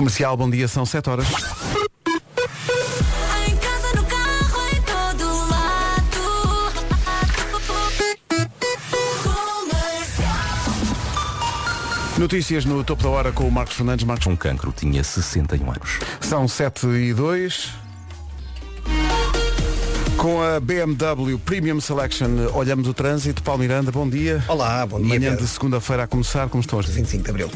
Comercial, bom dia, são 7 horas. Notícias no topo da hora com o Marcos Fernandes. Marcos, Um cancro tinha 61 anos. são 7 e 2. Com a BMW Premium Selection, olhamos o trânsito. Paulo Miranda, bom dia. Olá, bom dia. Manhã Pedro. de segunda-feira a começar, como estão as 25 de Abril.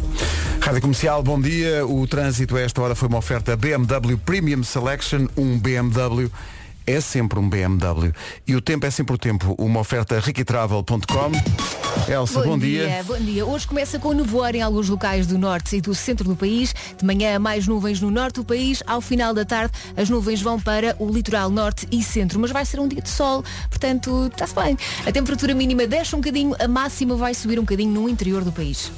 Rádio Comercial, bom dia. O trânsito a esta hora foi uma oferta BMW Premium Selection, um BMW é sempre um BMW. E o tempo é sempre o tempo, uma oferta riquitravel.com. Elsa, bom, dia. Bom dia. Hoje começa com nevoeiro em alguns locais do norte e do centro do país. De manhã, mais nuvens no norte do país. Ao final da tarde, as nuvens vão para o litoral norte e centro. Mas vai ser um dia de sol, portanto, está-se bem. A temperatura mínima desce um bocadinho, a máxima vai subir um bocadinho no interior do país.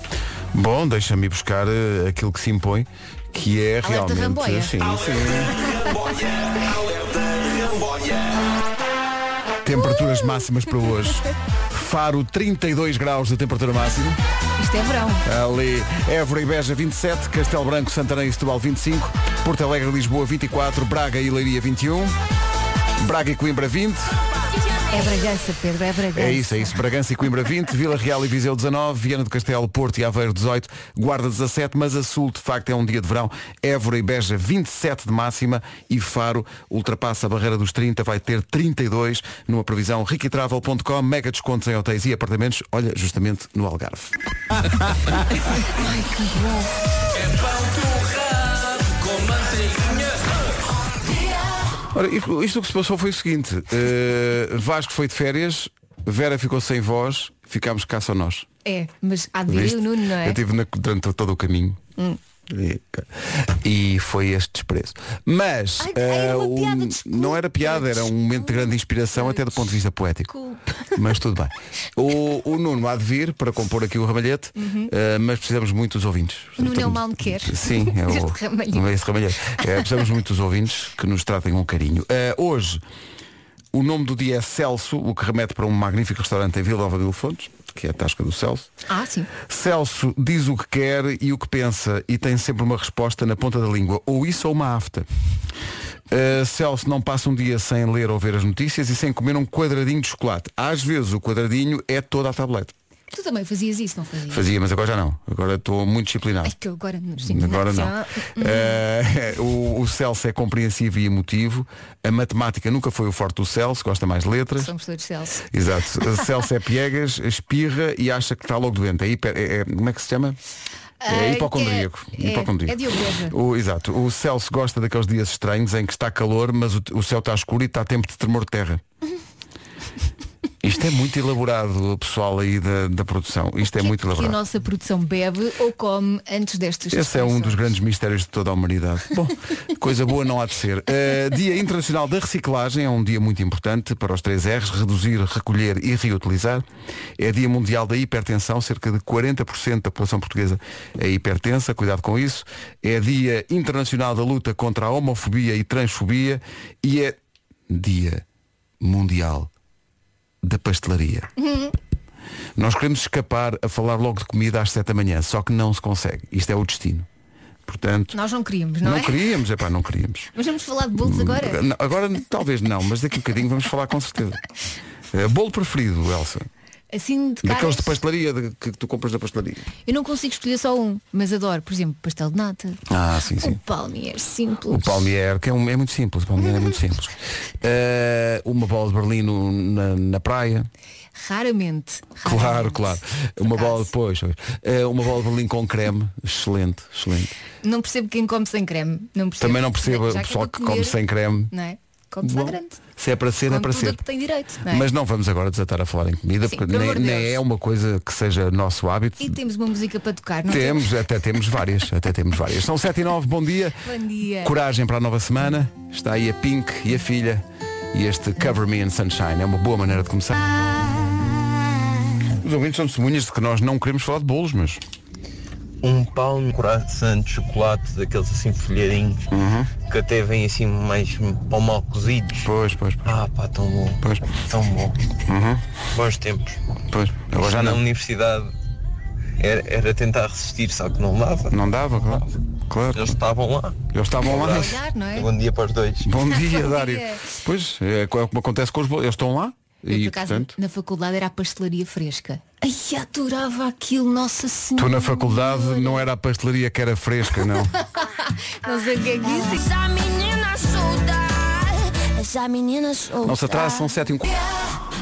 Bom, deixa-me ir buscar eh, aquilo que se impõe, que é Alerta realmente. ramboia. Sim, sim. Temperaturas máximas para hoje. Faro 32 graus de temperatura máxima. Isto é verão. Ali, Évora e Beja 27, Castelo Branco, Santarém e Setúbal 25, Porto Alegre Lisboa 24, Braga e Leiria 21, Braga e Coimbra 20, É Bragança, Pedro, é Bragança. é isso, é isso, Bragança e Coimbra 20, Vila Real e Viseu 19, Viana do Castelo, Porto e Aveiro 18, Guarda 17, mas a Sul de facto é um dia de verão, Évora e Beja 27 de máxima. E Faro ultrapassa a barreira dos 30, vai ter 32 numa previsão riquitravel.com, mega descontos em hotéis e apartamentos, olha, justamente no Algarve. Ora, isto, isto que se passou foi o seguinte, eh, Vasco foi de férias, Vera ficou sem voz, ficámos cá só nós. É, mas há de o Nuno, não é? Eu estive durante todo o caminho. E, e foi este desprezo. Mas Ai, ai, era eh, piada, não era piada, era um momento de grande inspiração até do ponto de vista poético. Desculpa. Mas tudo bem. O, o Nuno há de vir para compor aqui o ramalhete, eh, mas precisamos muito dos ouvintes. Uhum. Nuno é o mal me quer. Sim, é o, ramalhete. é ramalhete. É, precisamos muito dos ouvintes que nos tratem com carinho. Eh, hoje, o nome do dia é Celso, o que remete para um magnífico restaurante em Vila Nova de Fontes, que é a Tasca do Celso. Ah, sim. Celso diz o que quer e o que pensa e tem sempre uma resposta na ponta da língua, ou isso ou uma afta. Uh, Celso não passa um dia sem ler ou ver as notícias e sem comer um quadradinho de chocolate. Às vezes o quadradinho é toda a tablete. Tu também fazias isso, não fazias? Fazia, mas agora já não. Agora estou muito disciplinado. Ai, que agora não sim, Agora não. Ah, Uh, o, o Celso é compreensivo e emotivo. A matemática nunca foi o forte do Celso, gosta mais de letras. Somos todos Celso. Exato. Celso é piegas, espirra e acha que está logo doente. É hiper, é- é- como é que se chama? Ah, É hipocondríaco. é- é- Hipocondríaco. é Beja. o, exato. O Celso gosta daqueles dias estranhos em que está calor, mas o, o céu está escuro e está tempo de tremor de terra. Isto é muito elaborado, pessoal aí da, da produção. Isto é que, muito que a elaborado. nossa produção bebe ou come antes destas Esse é um dos grandes mistérios de toda a humanidade. Bom, coisa boa não há de ser. Uh, dia Internacional da Reciclagem é um dia muito importante para os três R's, reduzir, recolher e reutilizar. É Dia Mundial da Hipertensão, cerca de 40% da população portuguesa é hipertensa, cuidado com isso. É Dia Internacional da Luta contra a Homofobia e Transfobia e é Dia Mundial da Pastelaria. Nós queremos escapar a falar logo de comida às 7 da manhã, só que não se consegue. Isto é o destino. Portanto, Nós não queríamos, não, não é? queríamos, é pá, não queríamos. Mas vamos falar de bolos agora? Não, Agora talvez não, mas daqui a bocadinho vamos falar com certeza. Eh, bolo preferido, Elsa? Assim de Daqueles caras, de pastelaria de- que tu compras da pastelaria. Eu não consigo escolher só um, mas adoro, por exemplo, pastel de nata. Ah, sim, O sim. palmier simples. O palmier, que é, um- é muito simples, o palmier é muito simples. Eh, uma bola de Berlim na, na praia. Raramente. Claro, raramente. claro. Por Uma acaso. bola depois. uma bola de Berlim com creme. Excelente, excelente. Não percebo quem come sem creme. Não percebo. Também não percebo o que pessoal é que come sem creme. Não é? Come-se grande. Se é para ser, é para tudo ser. que tem direito. Não é? Mas não vamos agora desatar a falar em comida, Sim, porque nem, nem é uma coisa que seja nosso hábito. E temos uma música para tocar, não Temos, até temos várias, até temos várias. São 7 e 9, bom dia. Bom dia. Coragem para a nova semana. Está aí a Pink e a filha. E este Cover Me in Sunshine é uma boa maneira de começar. Os ouvintes são testemunhas de que nós não queremos falar de bolos, mas um pão no coração de chocolate, daqueles assim folhadinhos, que até vêm assim mais pão mal cozidos. pois, pois, pois. Ah pá, tão bom, pois. Uhum. tão bom. Bons tempos. pois. Agora já Na não. universidade era, era tentar resistir, só que não dava. Não dava, claro. claro. Eles estavam lá. Eles estavam lá. Olhar, é? Bom dia para os dois. Bom dia, Dário. Pois, é como acontece com os bolos. Eles estão lá Eu, e, por acaso, portanto, na faculdade era a pastelaria fresca. Ai, adorava aquilo, nossa senhora. tu na faculdade não era a pastelaria que era fresca, não. Não sei o que é que disse. Essa menina solta, essa menina se atrasa, são 7 e um.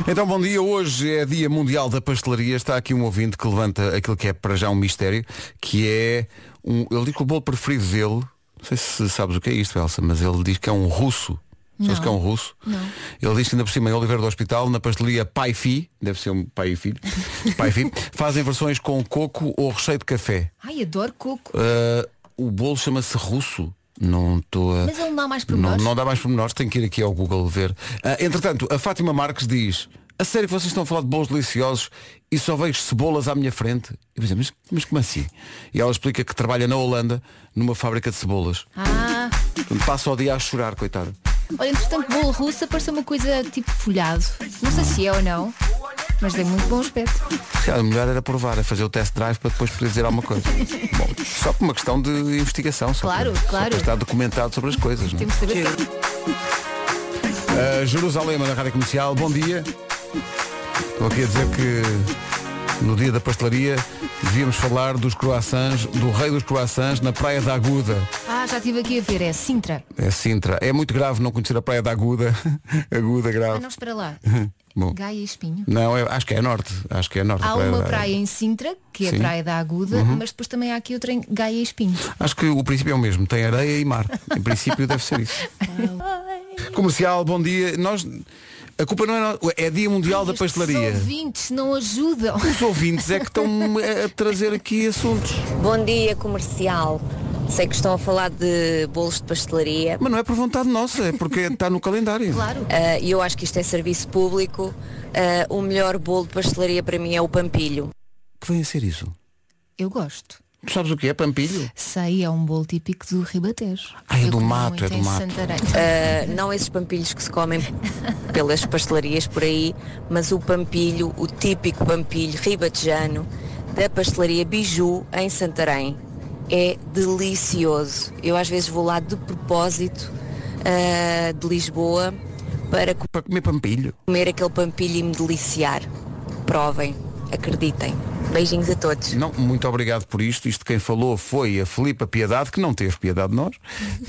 Então, bom dia. Hoje é Dia Mundial da Pastelaria. Está aqui um ouvinte que levanta aquilo que é para já um mistério, que é um. Ele diz que o bolo preferido dele, não sei se sabes o que é isto, Elsa, mas ele diz que é um russo. Sabes que é um russo? Não. Ele diz que ainda por cima em Oliveira do Hospital, na pastelaria Pai Fi, deve ser um pai e filho, Pai Fi, fazem versões com coco ou recheio de café. Ai, adoro coco. Ah, o bolo chama-se russo. Não estou a. Mas ele não dá mais por Não, não dá mais pormenores, tenho que ir aqui ao Google ver. Ah, entretanto, a Fátima Marques diz, a sério que vocês estão a falar de bolos deliciosos e só vejo cebolas à minha frente? Eu pensei, mas, mas como assim? E ela explica que trabalha na Holanda, numa fábrica de cebolas. Ah, Passa o dia a chorar, coitado. Olha, entretanto, bolo russo apareceu uma coisa tipo folhado. Não sei se é ou não, mas tem muito bom aspecto. Se calhar, melhor era provar, a fazer o test drive para depois poder dizer alguma coisa. Bom, só por uma questão de investigação. Só Claro, para, Só claro. para estar documentado sobre as coisas. Não? é? Temos de saber. Uh, Jerusalém, na Rádio Comercial, bom dia. Estou aqui a dizer que no dia da pastelaria devíamos falar dos croissants, do rei dos croissants na Praia da Aguda. Ah, já estive aqui a ver, é Sintra. É Sintra. É muito grave não conhecer a Praia da Aguda. Aguda, Ah, grave. não, espera lá. Bom. Gaia e Espinho. Não, é- acho que é norte. Acho que é norte. Há uma da- praia em Sintra, que é Sim. a Praia da Aguda, mas depois também há aqui outra em Gaia e Espinho. Acho que o princípio é o mesmo. Tem areia e mar. Em princípio deve ser isso. Comercial, bom dia. Nós. A culpa não é nossa. É dia mundial da Estes pastelaria. ouvintes não ajudam. Os ouvintes é que estão a trazer aqui assuntos. Bom dia comercial. Sei que estão a falar de bolos de pastelaria Mas não é por vontade nossa, é porque está no calendário. Claro. ah, e eu acho que isto é serviço público. Ah, o melhor bolo de pastelaria para mim é o pampilho. Que vem a ser isso? Eu gosto. Tu sabes o que é pampilho? Sei, é um bolo típico do Ribatejo. Ah, é do mato, é do mato. Santarém. Ah, não esses pampilhos que se comem pelas pastelarias por aí, mas o pampilho, o típico pampilho ribatejano da pastelaria Biju em Santarém. É delicioso. Eu às vezes vou lá de propósito ah, de Lisboa para Para comer pampilho. comer aquele pampilho e me deliciar. Provem, acreditem. Beijinhos a todos. Não, muito obrigado por isto. Isto quem falou foi a Filipa Piedade, que não teve piedade de nós.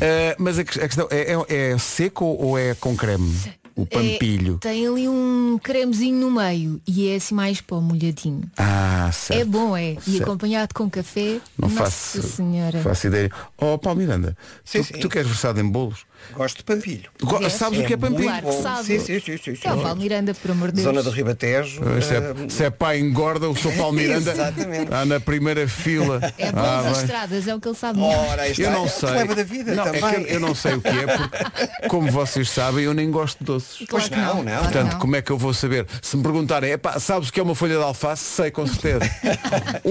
Eh, mas a, que- a questão é, é- é seco ou é com creme? O pampilho. É, tem ali um cremezinho no meio e é assim mais pó molhadinho. Ah, certo. É bom, é. E Certo. acompanhado com café. Não Nossa faço, senhora. faço ideia. Oh, Paulo Miranda, Sim, tu, sim. tu queres versado em bolos? Gosto de pampilho. Go- Vês? Sabes o que é pampilho? Claro que sabe. Sim, sim, sim, sim, sim. É o Paulo Miranda, por amor de Deus. Zona do Ribatejo. Se é, se é pai engorda, o seu Paulo Miranda Exatamente. está na primeira fila. É bom Ah, as estradas, é o que ele sabe. Ora, está. Eu não É sei. problema da vida não, também. É que eu, eu não sei o que é, porque, como vocês sabem, eu nem gosto de doces. Claro que não, não. não. Portanto, não. como é que eu vou saber? Se me perguntarem, epá, sabes o que é uma folha de alface? Sei, com certeza.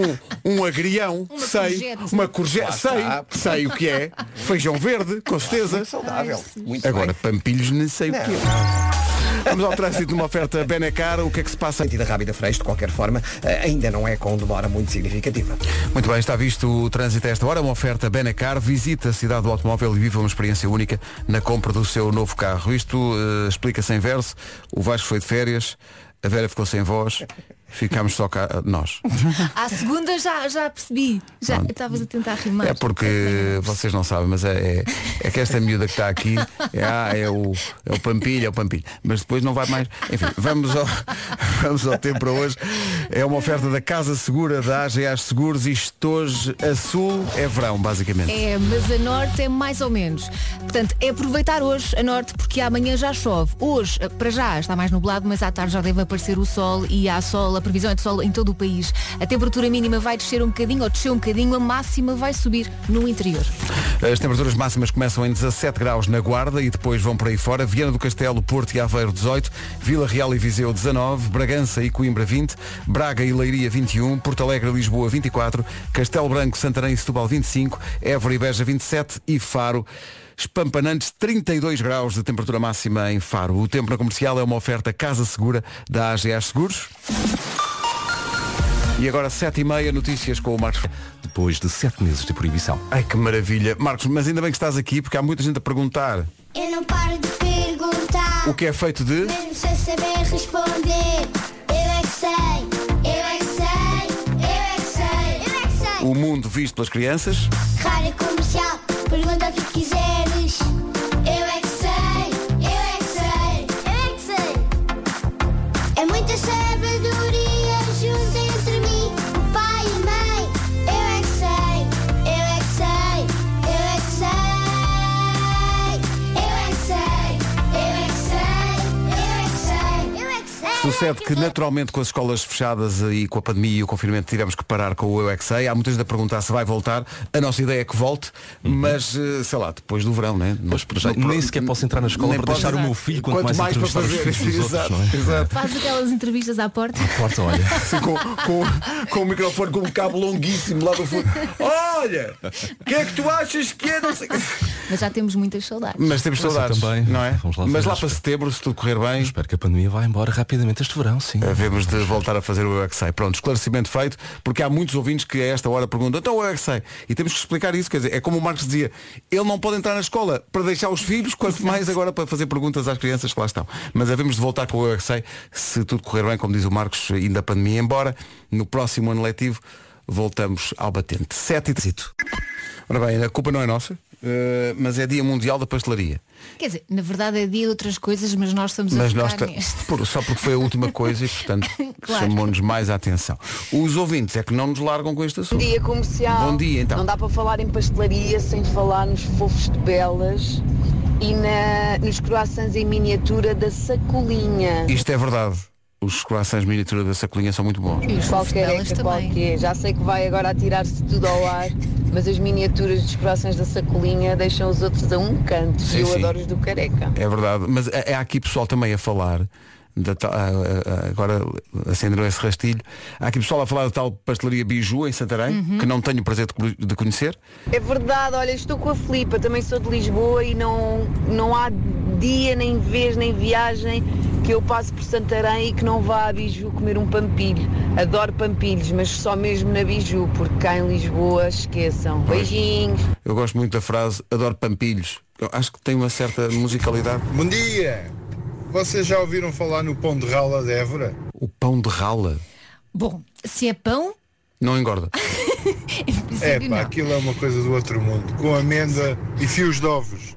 um, um agrião, Uma sei. courgette. Uma courgette, sei. Sei o que é. Feijão verde, com certeza. Saudável. Muito Agora, bem. pampilhos, nem sei o que é. Vamos ao trânsito de uma oferta Benacar. O que é que se passa? Sentida rápida freixo, de qualquer forma, eh, ainda não é com demora muito significativa. Muito bem, está visto o trânsito a esta hora, uma oferta Benacar, visita a cidade do automóvel e viva uma experiência única na compra do seu novo carro. Isto eh, explica-se em verso, o Vasco foi de férias, a Vera ficou sem voz, ficámos só cá nós. À segunda já, já percebi. Já estavas a tentar rimar. É porque vocês não sabem, mas é, é, é que esta miúda que está aqui é, ah, é, o, é o Pampilho, é o Pampilho. Mas depois não vai mais. Enfim, vamos ao, vamos ao tempo para hoje. É uma oferta da Casa Segura, da AGA Seguros. Isto hoje a sul é verão, basicamente. É, mas a norte é mais ou menos. Portanto, é aproveitar hoje a norte porque amanhã já chove. Hoje, eh, para já, está mais nublado, mas à tarde já deve aparecer o sol e há sol, a previsão é de sol em todo o país. A temperatura mínima vai descer um bocadinho ou descer um bocadinho, a máxima vai subir no interior. As temperaturas máximas começam em 17 graus na Guarda e depois vão por aí fora. Viana do Castelo, Porto e Aveiro 18, Vila Real e Viseu 19, Bragança e Coimbra 20, Braga e Leiria 21, Porto Alegre e Lisboa 24, Castelo Branco, Santarém e Setúbal 25, Évora e Beja 27 e Faro espampanantes 32 graus de temperatura máxima em Faro. O tempo na comercial é uma oferta Casa Segura da AGA Seguros. E agora sete e meia, notícias com o Marcos. Depois de sete meses de proibição. Ai que maravilha. Marcos, mas ainda bem que estás aqui porque há muita gente a perguntar Eu não paro de perguntar, o que é feito de. mesmo sem saber responder. Eu é que sei, eu é que sei, eu é que sei, eu é que sei. O mundo visto pelas crianças. Rádio comercial, pergunta o que quiseres. Sucede que naturalmente com as escolas fechadas e com a pandemia e o confinamento tivemos que parar com o Eu é que Sei. Há muita gente a perguntar se vai voltar. A nossa ideia é que volte, mas eh, sei lá, depois do verão, né? Mas para já, nem sequer posso entrar na escola Nem para podes- deixar o meu filho, quanto, Quanto mais para entrevistar os fazer. filhos dos Exato, outros, não é? exato. Faz aquelas entrevistas à porta. Porta, olha. Assim, com, com, com o microfone com um cabo longuíssimo lá do fundo. Olha! O que é que tu achas que é? Não sei... Mas já temos muitas saudades. Mas temos eu saudades, também. não é? Vamos lá Mas fazer lá para setembro, se tudo correr bem, Espero que a pandemia vá embora rapidamente este verão, sim. Havemos de voltar a fazer o Eu é. Pronto, esclarecimento feito, porque há muitos ouvintes que a esta hora perguntam, então o é Sei. E temos que explicar isso, quer dizer, é como o Marcos dizia, ele não pode entrar na escola para deixar os filhos, quanto mais agora para fazer perguntas às crianças que lá estão. Mas havemos de voltar com o Eu é se tudo correr bem, como diz o Marcos, ainda a pandemia embora, no próximo ano letivo voltamos ao batente. 7 e trito. Ora bem, a culpa não é nossa, eh, mas é Dia Mundial da Pastelaria. Quer dizer, na verdade é dia de outras coisas, mas nós estamos a Mas focar nós neste. por- só porque foi a última coisa e portanto Claro. chamou-nos mais a atenção. Os ouvintes é que não nos largam com este assunto. Dia comercial. Bom dia, então. Não dá para falar em pastelaria sem falar nos fofos de belas e na, nos croissants em miniatura da sacolinha. Isto é verdade. Os croissants miniatura da sacolinha são muito bons. E os Qualquer delas é também. qualquer. Já sei que vai agora atirar-se tudo ao ar, mas as miniaturas dos croissants da sacolinha deixam os outros a um canto. Sim, e eu sim. adoro os do careca. É verdade. Mas é há aqui pessoal também a falar. Da ta- agora acenderam esse rastilho. Há aqui pessoal a falar da tal pastelaria Biju em Santarém, Uhum. que não tenho o prazer de de conhecer. É verdade, olha, estou com a Filipa, também sou de Lisboa e não, não há dia, nem vez, nem viagem que eu passe por Santarém e que não vá a Biju comer um pampilho. Adoro pampilhos, mas só mesmo na Biju, porque cá em Lisboa esqueçam. Beijinhos. Eu gosto muito da frase adoro pampilhos. Eu acho que tem uma certa musicalidade. Bom dia! Vocês já ouviram falar no pão de rala de Évora? O pão de rala Bom, se é pão, não engorda. É pá, aquilo é uma coisa do outro mundo. Com amêndoa e fios de ovos.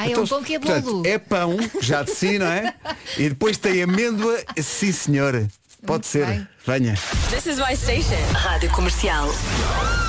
Ah, é Então, um pão que é portanto, bolo. é pão, já de si, não é? E depois tem amêndoa, sim senhora. Pode Muito ser. bem. Venha. This is my station. Rádio Comercial.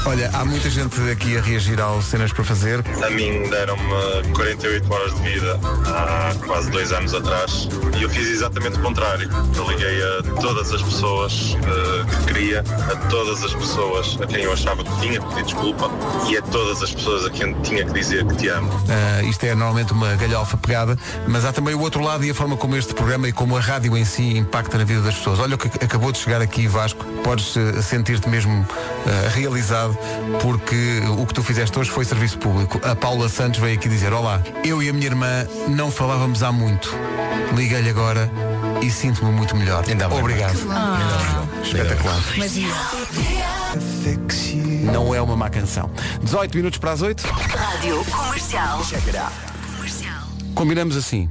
Olha, há muita gente aqui a reagir ao cenas para fazer. A mim deram-me 48 horas de vida há quase dois anos atrás e eu fiz exatamente o contrário. Eu liguei a todas as pessoas eh, que queria, a todas as pessoas a quem eu achava que tinha que pedir desculpa e a todas as pessoas a quem tinha que dizer que te amo. Ah, isto é normalmente uma galhofa pegada, mas há também o outro lado e a forma como este programa e como a rádio em si impacta na vida das pessoas. Olha o que acabou de chegar aqui, Vasco. Podes eh, sentir-te mesmo ah, realizado porque o que tu fizeste hoje foi serviço público. A Paula Santos veio aqui dizer, olá, eu e a minha irmã não falávamos há muito. Liguei-lhe agora e sinto-me muito melhor. Obrigado. Espetacular. Mas isso. Não é uma má canção. 18 minutos para as 8. Rádio Comercial. Combinamos assim.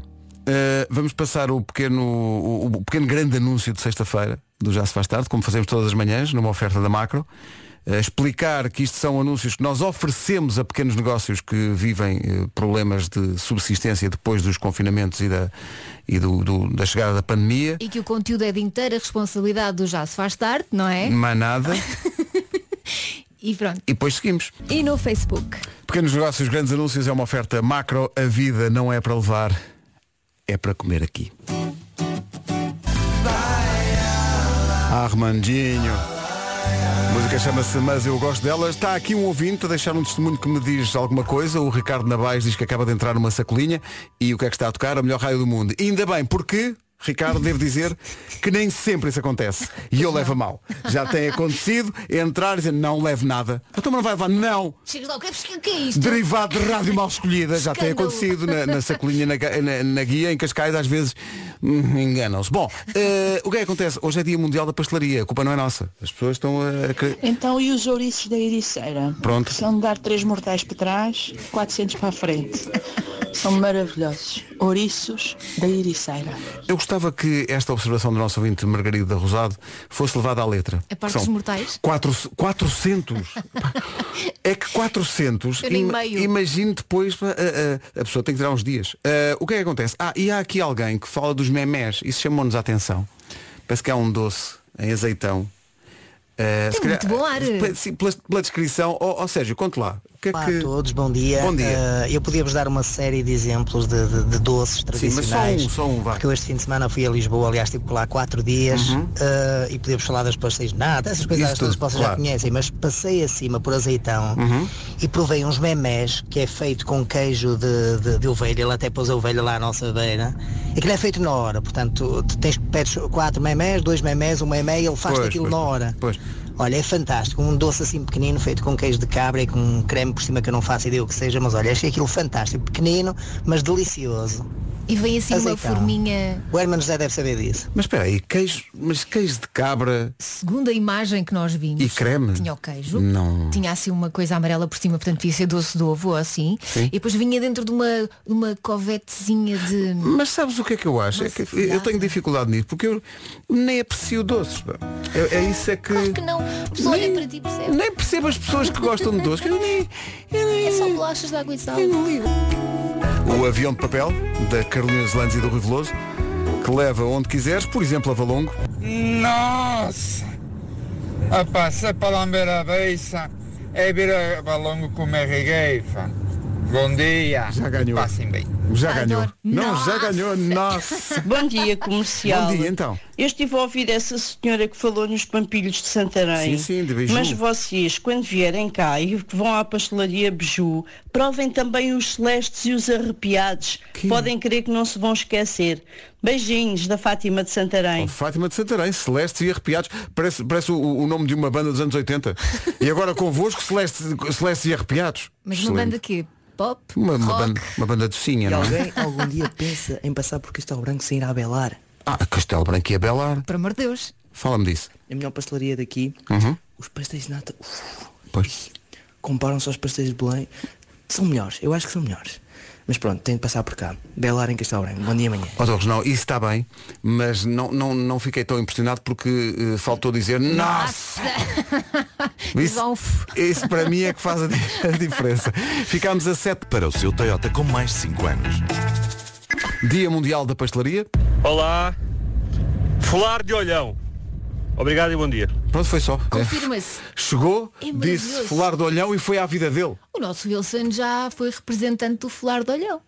Uh, vamos passar o pequeno, o, o pequeno grande anúncio de sexta-feira do Já se faz tarde, como fazemos todas as manhãs, numa oferta da macro. Uh, explicar que isto são anúncios que nós oferecemos a pequenos negócios que vivem uh, problemas de subsistência depois dos confinamentos e da, e do, do- da chegada da pandemia. E que o conteúdo é de inteira responsabilidade do Já se faz tarde, não é? Mais nada. E pronto. E depois seguimos. E no Facebook. Pequenos negócios, grandes anúncios é uma oferta macro. A vida não é para levar, é para comer aqui. Armandinho. A música chama-se Mas Eu Gosto Dela. Está aqui um ouvinte a deixar um testemunho que me diz alguma coisa. O Ricardo Navais diz que acaba de entrar numa sacolinha. E o que é que está a tocar? A melhor raio do mundo. E ainda bem, porque Ricardo, devo dizer que nem sempre isso acontece. E eu levo a mal. Já tem acontecido entrar e dizer não levo nada. Então mas não vai levar, não. Chegas lá, o que é, que é isto? Derivado de rádio mal escolhida, já tem acontecido na, na sacolinha, na, na- na guia, em Cascais, às vezes hum, enganam-se. Bom, eh, o que é que acontece? Hoje é dia mundial da pastelaria, a culpa não é nossa. As pessoas estão a. querer- Então e os ouriços da Ericeira? Pronto. São de dar três mortais para trás, 400 para a frente. São maravilhosos. Ouriços da Ericeira. Eu gostava que esta observação do nosso ouvinte Margarida Rosado fosse levada à letra. A parte dos mortais? Quatro, 400. é que 400. Eu nem ima- meio. Imagine depois, a, a- a pessoa tem que tirar uns dias. Ah, o que é que acontece? Ah, e há aqui alguém que fala dos memés. Isso chamou-nos a atenção. Parece que há um doce em azeitão. Se Tem muito bom ar. pela- Pela, descrição, ó ó, Sérgio, conte lá. Que é Olá que... a todos, bom dia. Bom dia. Eh, eu podia vos dar uma série de exemplos de, de- de doces Sim, mas tradicionais. só um, só um, vá. Porque eu este fim de semana fui a Lisboa, aliás, estive por lá quatro dias Uhum. eh, e podíamos falar das pastéis de nada, essas coisas todas que vocês claro. já conhecem, mas passei acima por azeitão Uhum. e provei uns memés que é feito com queijo de, de, de ovelha, ele até pôs a ovelha lá à nossa beira. Aquilo é feito na hora, portanto, tens pedes quatro memés, dois memés, um memé e ele faz Pois, aquilo pois, na hora. Pois. Olha, é fantástico. Um doce assim pequenino, feito com queijo de cabra e com creme por cima que eu não faço ideia o que seja, mas olha, achei aquilo fantástico. Pequenino, mas delicioso. E vem assim uma Azeitão. forminha, O Herman José deve saber disso. Mas espera aí, queijo, mas queijo de cabra segundo a imagem que nós vimos. e creme? Tinha o queijo. Não. Tinha assim uma coisa amarela por cima, portanto devia ser doce de ovo ou assim. Sim. E depois vinha dentro de uma, uma covetezinha de. Mas sabes o que é que eu acho? É que eu tenho dificuldade nisso, porque eu nem aprecio doces. É, é isso é que. Claro que não. A pessoa olha para ti percebe. Nem percebo as pessoas que gostam de doces. Eu nem, eu nem- É só bolachas de água e sal. O avião de papel da Carolina Zelandes e do Rui Veloso, que leva onde quiseres, por exemplo, a Valongo. Nossa! A passar para lamber a beiça é vir a balongo comer regueifa. Bom dia. Já ganhou. Passem bem. Já ganhou. Não, já ganhou. Nossa. Bom dia, comercial. Bom dia, então. Eu estive a ouvir essa senhora que falou nos Pampilhos de Santarém. Sim, sim, de Beiju. Mas vocês, quando vierem cá e que vão à pastelaria Beju, provem também os celestes e os arrepiados. Podem crer que não se vão esquecer. Beijinhos da Fátima de Santarém. Fátima de Santarém, Celeste e Arrepiados. Parece, parece o, o nome de uma banda dos anos 80. E agora convosco, Celeste, Celeste e Arrepiados. Mas uma Excelente. banda quê? Pop? Uma, uma rock? banda, uma banda docinha, E não alguém é? algum dia pensa em passar por Castelo Branco sem ir à Belar? Ah, Castelo Branco e a Belar. Por amor de Deus. Fala-me disso. A melhor pastelaria daqui, Uhum. os pastéis de nata, uf, Pois. comparam-se aos pastéis de Belém, são melhores, eu acho que são melhores. Mas pronto, tem de passar por cá. Belar em Castelo Branco. Bom dia amanhã. Ó Torres, não, isso está bem, mas não, não, não fiquei tão impressionado porque eh, faltou dizer Nossa! Isso, isso para mim é que faz a, di- a diferença. Ficámos a 7 para o seu Toyota com mais de 5 anos. Dia Mundial da Pastelaria. Olá. Fular de olhão. Obrigado e bom dia. Pronto, foi só. Confirma-se. Chegou, É disse fular do olhão e foi à vida dele. O nosso Wilson já foi representante do Fular de Olhão.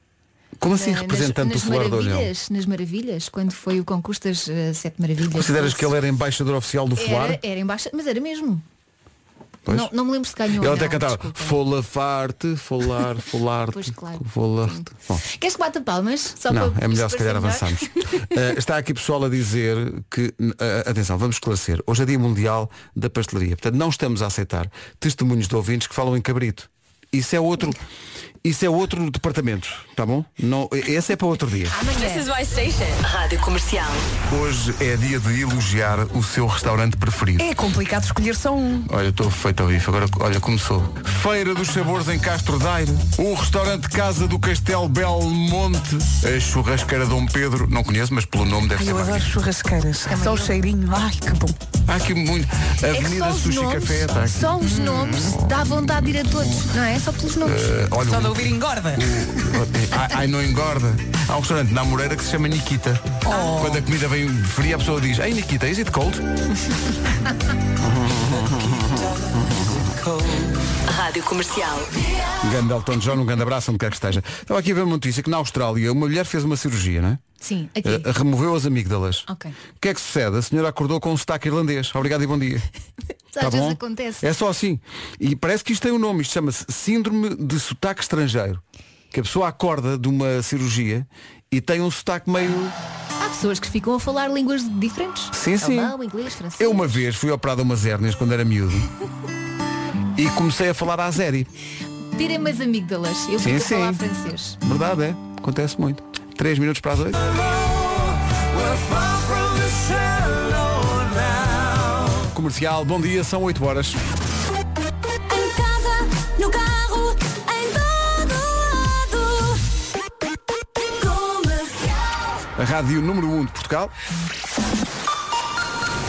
Como assim Na- representante nas, do fular do olhão? maravilhas, Nas maravilhas, quando foi o concurso das eh, Sete Maravilhas. Consideras que ele era embaixador oficial do fular? Era, era embaixo, mas era mesmo. Não, não me lembro se ganhou Ele ou até não, cantava desculpa. Fola farte, folar, folar Pois, claro. Bom, Queres que bata palmas? Só não, é melhor se calhar avançarmos. Eh, está aqui pessoal a dizer que, eh, atenção, vamos esclarecer. Hoje é dia mundial da pastelaria. Portanto, não estamos a aceitar testemunhos de ouvintes que falam em cabrito. Isso é outro, isso é outro departamento, tá bom? Não, esse é para outro dia. This is my station. Rádio Comercial. Hoje é dia de elogiar o seu restaurante preferido. É complicado escolher só um. Olha, estou feito ao bife, agora olha, começou. Feira dos Sabores em Castro Daire, o restaurante Casa do Castelo Belmonte, a churrasqueira Dom Pedro, não conheço, mas pelo nome deve Ai, ser eu mais. adoro churrasqueiras. Só o cheirinho. Ai, que bom. Há aqui muito. É que Avenida os Sushi nomes, Café está aqui. só os nomes dá vontade de ir a todos, não é? Só pelos nomes. Eh, olha, Só ouvir engorda. Ai, ai, não engorda. Há um restaurante na Moreira que se chama Nikita. Oh. Quando a comida vem fria, a pessoa diz, Ei Nikita, is it cold? Rádio Comercial. Grande Elton John, um grande abraço, onde quer que esteja. Estava aqui a ver uma notícia que na Austrália uma mulher fez uma cirurgia, não é? Sim, aqui. Eh, removeu as amígdalas. Ok. O que é que sucede? A senhora acordou com um sotaque irlandês. Obrigado e bom dia. Às Tá vezes bom? acontece. É só assim. E parece que isto tem um nome. Isto chama-se Síndrome de Sotaque Estrangeiro. Que a pessoa acorda de uma cirurgia e tem um sotaque meio. Ah, pessoas que ficam a falar línguas diferentes. Sim, sim. Alemão, inglês, francês. Eu uma vez fui operado a umas hérnias quando era miúdo e comecei a falar a Zeri. Tirem-me as amígdalas. Eu Sim, fico a falar sim. francês. Verdade é, acontece muito. Três minutos para as oito. Comercial, bom dia, são 8 horas. Em casa, no carro, em todo lado. Comercial. A rádio número 1 de Portugal.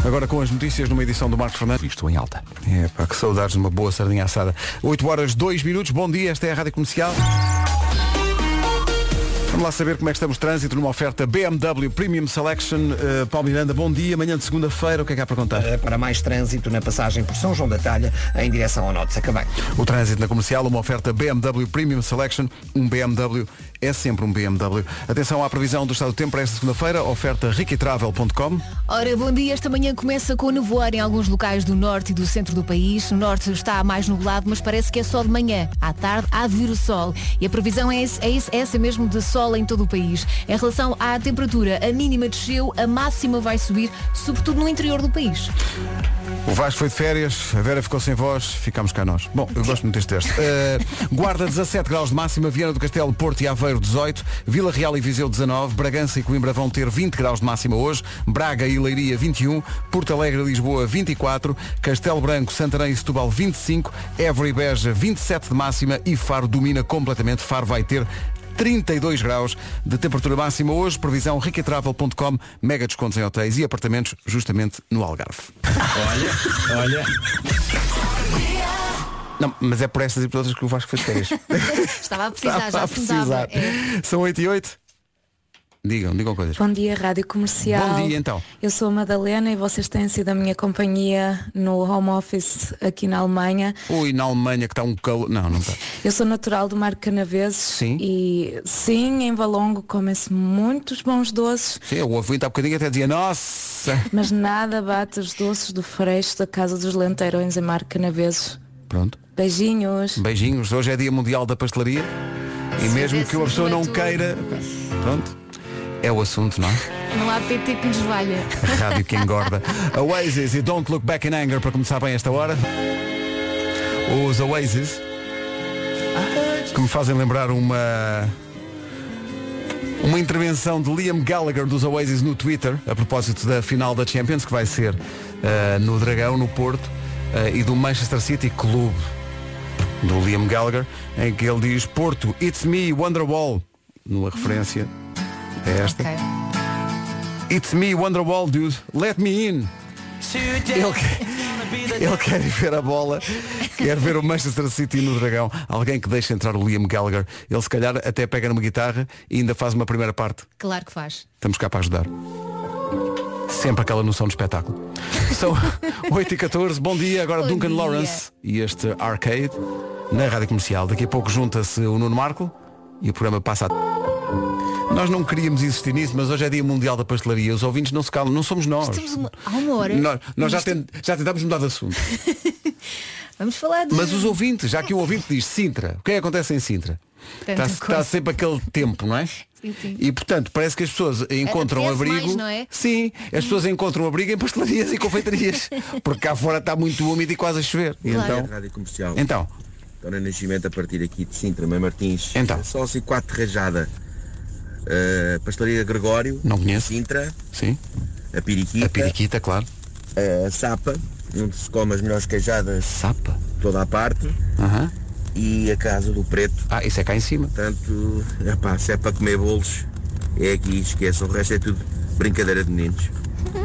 Agora com as notícias numa edição do Marcos Fernandes. Isto em alta. É, pá, que saudades de uma boa sardinha assada. 8 horas, 2 minutos. Bom dia, esta é a Rádio Comercial. Vamos lá saber como é que estamos trânsito numa oferta BMW Premium Selection. Uh, Paulo Miranda, bom dia. Amanhã de segunda-feira, o que é que há para contar? Eh, Para mais trânsito na passagem por São João da Talha em direção ao Norte de Sacavém. O trânsito na comercial, uma oferta BMW Premium Selection. Um BMW é sempre um BMW. Atenção à previsão do estado do tempo para esta segunda-feira. Oferta riquitravel.com. Ora, bom dia. Esta manhã começa com nevoeiro em alguns locais do norte e do centro do país. O norte está mais nublado, mas parece que é só de manhã. À tarde há de vir o sol. E a previsão é, esse- é esse- essa mesmo de sol em todo o país. Em relação à temperatura, a mínima desceu, a máxima vai subir, sobretudo no interior do país. O Vasco foi de férias, a Vera ficou sem voz, ficámos cá nós. Bom, eu gosto muito deste texto. Uh, Guarda 17 graus de máxima, Viana do Castelo, Porto e Aveiro 18, Vila Real e Viseu 19, Bragança e Coimbra vão ter 20 graus de máxima hoje, Braga e Leiria 21, Porto Alegre e Lisboa 24, Castelo Branco, Santarém e Setúbal 25, Évora e Beja 27 de máxima e Faro domina completamente. Faro vai ter 32 graus de temperatura máxima hoje, previsão riquetravel.com, mega descontos em hotéis e apartamentos justamente no Algarve. Olha, olha. Não, mas é por estas e por outras que o Vasco fez férias. Estava a precisar, Estava já a precisar. São 8 e 8. Digam, digam coisas. Bom dia, Rádio Comercial. Bom dia, então. Eu sou a Madalena e vocês têm sido a minha companhia no home office aqui na Alemanha. Ui, na Alemanha que está um calor. Não, não está. Eu sou natural do Mar Canaveses Sim. e sim, em Valongo comem-se muitos bons doces, Sim, o ouvinte há bocadinho até dizia, nossa. mas nada bate os doces do Freixo da Casa dos Lenteirões em Mar Canaveses. Pronto. Beijinhos. Beijinhos. Hoje é dia mundial da pastelaria. E mesmo que a pessoa não queira. Pronto. É o assunto, não é? Não há PT que nos valha. A rádio que engorda. Oasis e Don't Look Back in Anger para começar bem esta hora. Os Oasis que me fazem lembrar uma uma intervenção de Liam Gallagher dos Oasis no Twitter a propósito da final da Champions que vai ser eh, no Dragão, no Porto eh, e do Manchester City Clube do Liam Gallagher em que ele diz Porto, it's me, Wonderwall numa referência a esta It's me, Wonderwall, dude. Let me in. Ele quer, ele quer ir ver a bola, quer ver o Manchester City no Dragão. Alguém que deixe entrar o Liam Gallagher. Ele se calhar até pega numa guitarra e ainda faz uma primeira parte. Claro que faz. Estamos cá para ajudar. Sempre aquela noção de espetáculo. São 8 e 14 bom dia. Agora Bom Duncan dia. Lawrence e este Arcade na Rádio Comercial. Daqui a pouco junta-se o Nuno Marco e o programa passa a... Nós não queríamos insistir nisso, mas hoje é dia mundial da pastelaria. Os ouvintes não se calam, não somos nós. Estamos uma, há uma hora. Nós, nós já, tent- já tentámos mudar de assunto. Vamos falar de. Mas os ouvintes, já que o ouvinte diz Sintra, o que é que acontece em Sintra? Está, está sempre aquele tempo, não é? Sim, sim. E portanto, parece que as pessoas encontram Apetece abrigo. mais, não é? Sim, as pessoas encontram abrigo em pastelarias e confeitarias. Porque cá fora está muito úmido e quase a chover. E Claro. então, Rádio Comercial. então, Dona Nascimento a partir aqui de Sintra, Mãe Martins. Então. Sócio 4 de Rajada. Uh, Pastelaria Gregório. Não conheço. Sintra. sim. A Piriquita. A periquita, claro. A Sapa, onde se come as melhores queijadas. Sapa. Toda a parte. Aham. E a Casa do Preto. Ah, isso é cá em cima. Portanto, epá, se é para comer bolos, é aqui, esqueçam. O resto é tudo brincadeira de meninos.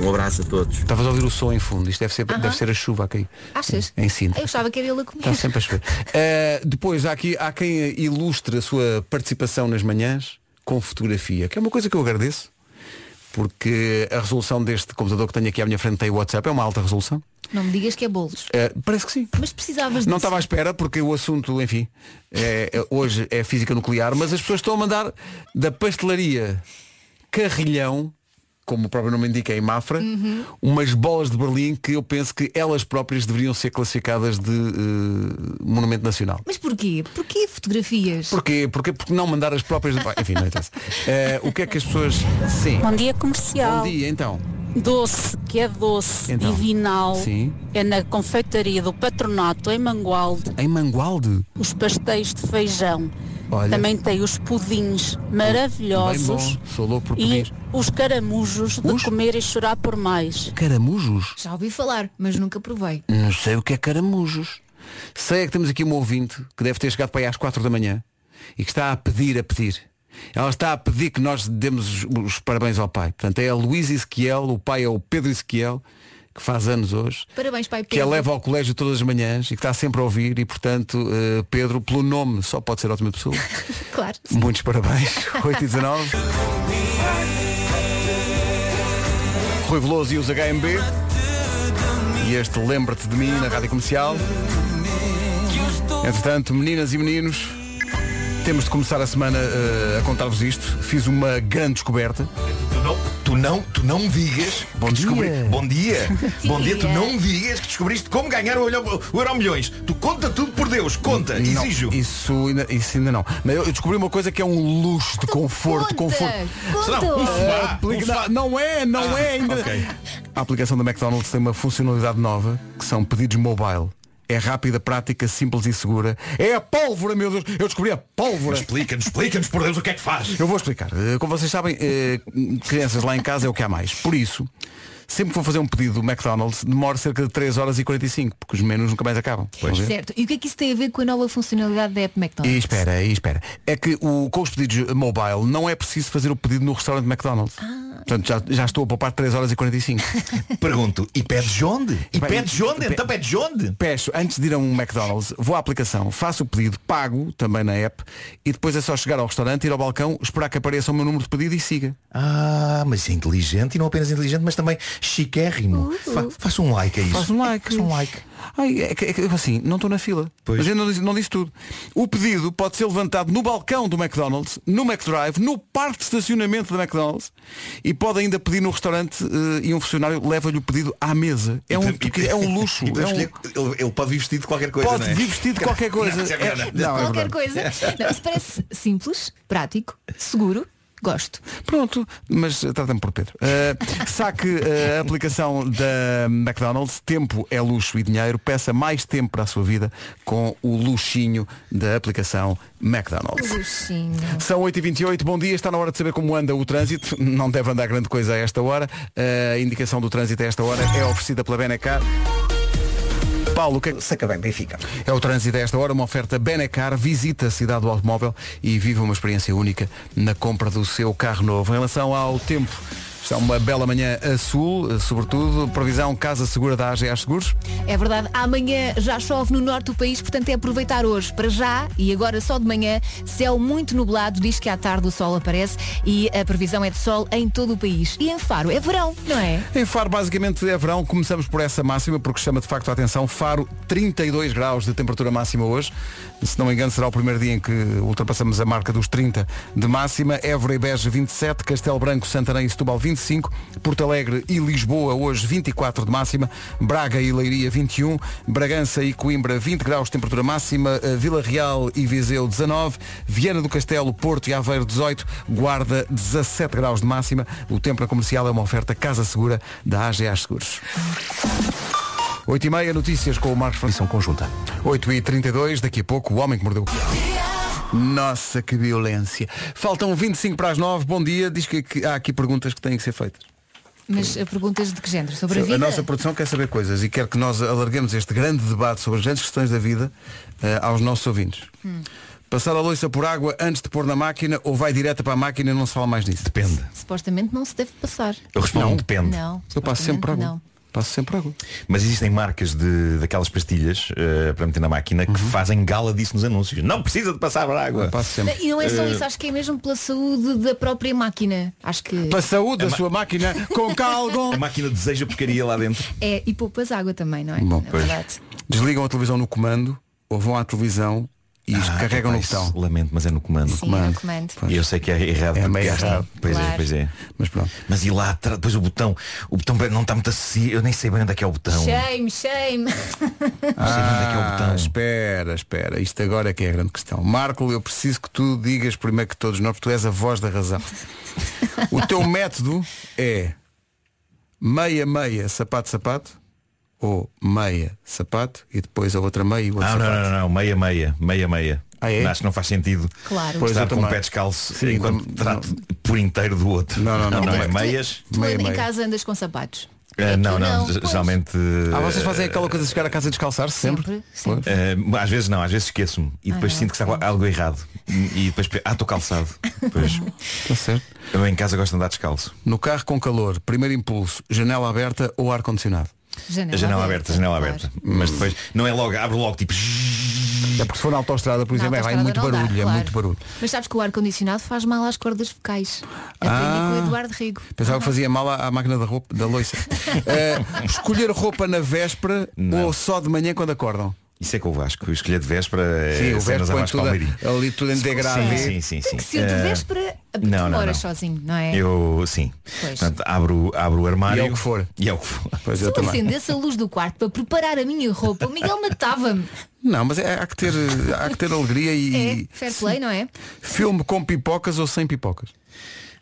Um abraço a todos. Estavas a ouvir o som em fundo. Isto deve ser, Aham. deve ser a chuva a cair. Achas? Em Sintra. Eu achava que era ele a comer. Está sempre a chover. Eh, depois há aqui há quem ilustre a sua participação nas manhãs com fotografia, que é uma coisa que eu agradeço, porque a resolução deste computador que tenho aqui à minha frente tem o WhatsApp, é uma alta resolução. Não me digas que é bolos. Eh, parece que sim. Mas precisavas Não disso. estava à espera porque o assunto, enfim, é- é- hoje é física nuclear, mas as pessoas estão a mandar da pastelaria Carrilhão como o próprio nome indica, em Mafra, Uhum. umas bolas de Berlim que eu penso que elas próprias deveriam ser classificadas de eh, monumento nacional. Mas porquê? Porquê fotografias? Porquê? Porquê? Porque não mandar as próprias. Enfim, não interessa. Eh, o que é que as pessoas. Sim. Bom dia comercial. Bom dia, então. Doce, que é doce Então. e vinal, Sim. é na confeitaria do Patronato em Mangualde. Em Mangualde? Os pastéis de feijão. Olha. Também tem os pudins Bem maravilhosos bom. Sou louco por e os caramujos de comer e chorar por mais. Caramujos? Já ouvi falar, mas nunca provei. Não sei o que é caramujos. Sei é que temos aqui uma ouvinte que deve ter chegado para aí às 4 da manhã e que está a pedir, a pedir. Ela está a pedir que nós demos os, os parabéns ao pai. Portanto, é a Luís Ezequiel, o pai é o Pedro Ezequiel, que faz anos hoje. Parabéns, pai Que a Pedro. leva ao colégio todas as manhãs e que está sempre a ouvir e, portanto, eh, Pedro, pelo nome, só pode ser ótima pessoa. Claro. Muitos parabéns. 8 e 19. Rui Veloso e os HMB. E este Lembra-te de mim na Rádio Comercial. Entretanto, meninas e meninos, temos de começar a semana eh, a contar-vos isto. Fiz uma grande descoberta. Tu não, tu não, tu não me digas Bom descobri- dia. Bom dia. Bom dia, tu não me digas que descobriste como ganhar o euro, o euro milhões. Tu conta tudo por Deus, conta, Não, exijo. Isso ainda, isso ainda não. Mas eu descobri uma coisa que é um luxo de conforto. conforto. Será um A sofá? aplica- não, não é, não é ainda. ok. A aplicação da McDonald's tem uma funcionalidade nova que são pedidos mobile. É rápida, prática, simples e segura. É a pólvora, meu Deus! Eu descobri a pólvora! Explica-nos, explica-nos por Deus o que é que faz. Eu vou explicar. Eh, Como vocês sabem, eh, crianças lá em casa é o que há mais. Por isso, sempre que vou fazer um pedido do McDonald's, demora cerca de 3 horas e 45, porque os menus nunca mais acabam. Ver? Certo. E o que é que isso tem a ver com a nova funcionalidade da app E McDonald's? espera, e espera. É que o, com os pedidos mobile não é preciso fazer o pedido no restaurante McDonald's. Portanto, já, já estou a poupar 3 horas e 45. Pergunto, e pedes onde? E pedes onde? pe- Então pedes onde? Peço, antes de ir a um McDonald's, vou à aplicação, faço o pedido, pago também na app e depois é só chegar ao restaurante, ir ao balcão, esperar que apareça o meu número de pedido e siga. Ah, mas é inteligente e não apenas inteligente, mas também chiquérrimo. Fa- faça um like a isso. Faz um like. Faça um like. Ai, é que, é que, assim, não estou na fila. Mas eu não disse, não disse tudo. O pedido pode ser levantado no balcão do McDonald's, no McDrive, no parque de estacionamento da McDonald's e pode ainda pedir no restaurante eh, e um funcionário leva-lhe o pedido à mesa. É um, é um luxo. É um- ele, ele pode vir vestido de qualquer coisa, Pode não é? vir vestido de qualquer coisa. Não, não, é Qualquer coisa. Não, isso parece simples, prático, seguro. Gosto. Pronto, mas eh, trata-me por Pedro. Uh, saque uh, a aplicação da McDonald's, tempo é luxo e dinheiro, peça mais tempo para a sua vida com o luxinho da aplicação McDonald's. Luxinho. São 8h28, bom dia, está na hora de saber como anda o trânsito. Não deve andar grande coisa a esta hora. A indicação do trânsito a esta hora é oferecida pela Benacar. Paulo, que é. Saca bem, Benfica. É o trânsito a esta hora, uma oferta Benacar, visita a cidade do automóvel e vive uma experiência única na compra do seu carro novo. Em relação ao tempo, está uma bela manhã a sul, eh, sobretudo, previsão Casa Segura da AGA Seguros. É verdade, amanhã já chove no norte do país, portanto é aproveitar hoje para já e agora só de manhã, céu muito nublado, diz que à tarde o sol aparece e a previsão é de sol em todo o país. E em Faro é verão, não é? Em Faro, basicamente, é verão. Começamos por essa máxima, porque chama de facto a atenção. Faro, 32 graus de temperatura máxima hoje. Se não me engano, será o primeiro dia em que ultrapassamos a marca dos 30 de máxima. Évora e Beja, 27. Castelo Branco, Santarém e Setúbal, 25. Porto Alegre e Lisboa, hoje, 24 de máxima. Braga e Leiria, 21. Bragança e Coimbra, 20 graus de temperatura máxima. Eh, Vila Real e Viseu, 19. Viana do Castelo, Porto e Aveiro, 18. Guarda, 17 graus de máxima. O tempo na comercial é uma oferta Casa Segura da AGA Seguros. 8 e meia, notícias com o Marcos Francisco Conjunta. 8 e 32 daqui a pouco, o homem que mordeu. Nossa, que violência. Faltam 25 para as 9, bom dia. Diz que, que há aqui perguntas que têm que ser feitas. Mas eh, perguntas de que género? Sobre a vida? nossa produção quer saber coisas e quer que nós alarguemos este grande debate sobre as grandes questões da vida eh, aos nossos ouvintes. Hum. Passar a louça por água antes de pôr na máquina ou vai direta para a máquina e não se fala mais disso? Depende. Supostamente não se deve passar. Eu respondo, Não. depende. Não. Eu passo sempre por supostamente água. Não. Passo sempre água. Mas existem marcas de, daquelas pastilhas eh, para meter na máquina que fazem gala disso nos anúncios. Não precisa de passar por água. Passo sempre. E não é só Eh, isso, acho que é mesmo pela saúde da própria máquina. Acho que Para a saúde da sua máquina com calgo. A máquina deseja porcaria lá dentro. é e poupas água também, não é? Bom, é. Desligam a televisão no comando ou vão à televisão e Ah, carregam no botão. Lamento, mas é no comando. Sim, é no comando. E eu sei que é errado. É porque meio errado. Pois é, Claro. pois é. Mas pronto. Mas e lá atrás, depois o botão, o botão não está muito acessível, eu nem sei bem onde é que é o botão. Shame, shame. Ah, espera, espera. Isto agora é que é a grande questão. Marco, eu preciso que tu digas primeiro que todos nós, porque tu és a voz da razão. o teu método é meia, meia, sapato, sapato ou meia, sapato e depois a outra meia e o outro Ah, não, sapato. não, não, não, meia, meia, meia, meia. Ah, é? Acho que não faz sentido Claro. Pois, estar com um também. pé descalço Sim, enquanto então, trato por inteiro do outro. Não, não, não. não, Então, é tu- meias. Tu Meia, em meia. casa andas com sapatos? Ah, não, não, não, pois. geralmente. Ah, vocês fazem eh, aquela coisa de chegar a casa e descalçar-se sempre? Sempre, sempre. eh, às vezes não, às vezes esqueço-me e depois Ah, sinto que está algo errado e depois ah estou calçado pois Está certo. eu em casa gosto de andar descalço No carro com calor, primeiro impulso, janela aberta ou ar-condicionado? A janela aberta, janela claro. aberta mas depois não é logo abre logo tipo É porque se for na autostrada, por exemplo, é, vai autoestrada muito não dá, barulho, é claro. muito barulho. Mas sabes que o ar-condicionado faz mal às cordas vocais. Aprendi Ah. com o Eduardo Rigo. Pensava que fazia mal à, à máquina da roupa, da loiça. Eh, escolher roupa na véspera ou só de manhã quando acordam? Isso é com o Vasco escolher de véspera é Sim, o cenas Vasco a põe tudo ali tudo em degradê. sim, sim, sim, sim. Tem que ser de Eh, véspera a não, tu não, moras não. sozinho, não é? eu sim Pois. Portanto, abro, abro o armário E é o que for. e é o que for Pois Se eu eu acendesse a luz do quarto para preparar a minha roupa, o Miguel matava-me. Não, mas é- há, que ter, há que ter alegria É, e fair play, não é? filme com pipocas ou sem pipocas?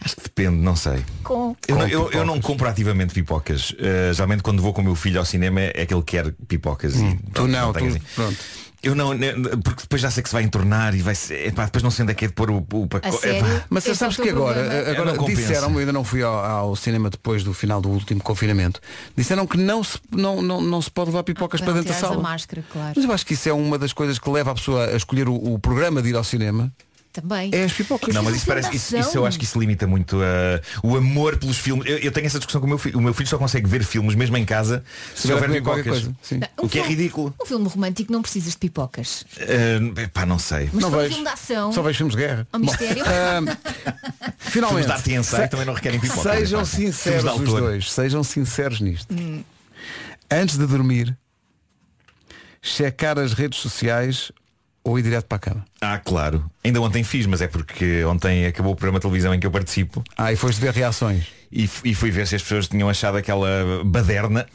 Acho que depende não sei Com. Eu, Com não, eu, eu não compro ativamente pipocas. Uh, geralmente quando vou com o meu filho ao cinema é que ele quer pipocas. e, Tu não, tenho tu, assim. pronto. Eu não, né, porque depois já sei que se vai entornar e vai ser. Epá, depois não sei onde é que é de pôr o, o pacote. Mas Esse sabes é que agora, problema. agora Não compensa. disseram, eu ainda não fui ao, ao cinema depois do final do último confinamento, disseram que não se, não, não, não se pode levar pipocas Para para não dentro da sala. a máscara, claro. Mas eu acho que isso é uma das coisas que leva a pessoa a escolher o, o programa de ir ao cinema. Também. É as pipocas. Não, mas um isso parece isso, isso eu acho que isso limita muito uh, o amor pelos filmes. Eu, eu tenho essa discussão com o meu filho. O meu filho só consegue ver filmes mesmo em casa se, a houver pipocas. coisa, sim. O que é filme- ridículo. Um filme romântico não precisas de pipocas. Uh, epá, não sei. Mas Não se um vejo. filme de ação, Só vejo filmes de guerra. ao mistério. Ahm, finalmente. Filmes de arte e ensaio também não requerem pipocas. Sejam sinceros os dois. Sejam sinceros nisto. Hum. Antes de dormir, checar as redes sociais ou ir direto para a cama. Ah, claro. Ainda ontem fiz, mas é porque ontem acabou o programa de televisão em que eu participo. Ah, e foste ver reações. E, e fui ver se as pessoas tinham achado aquela baderna.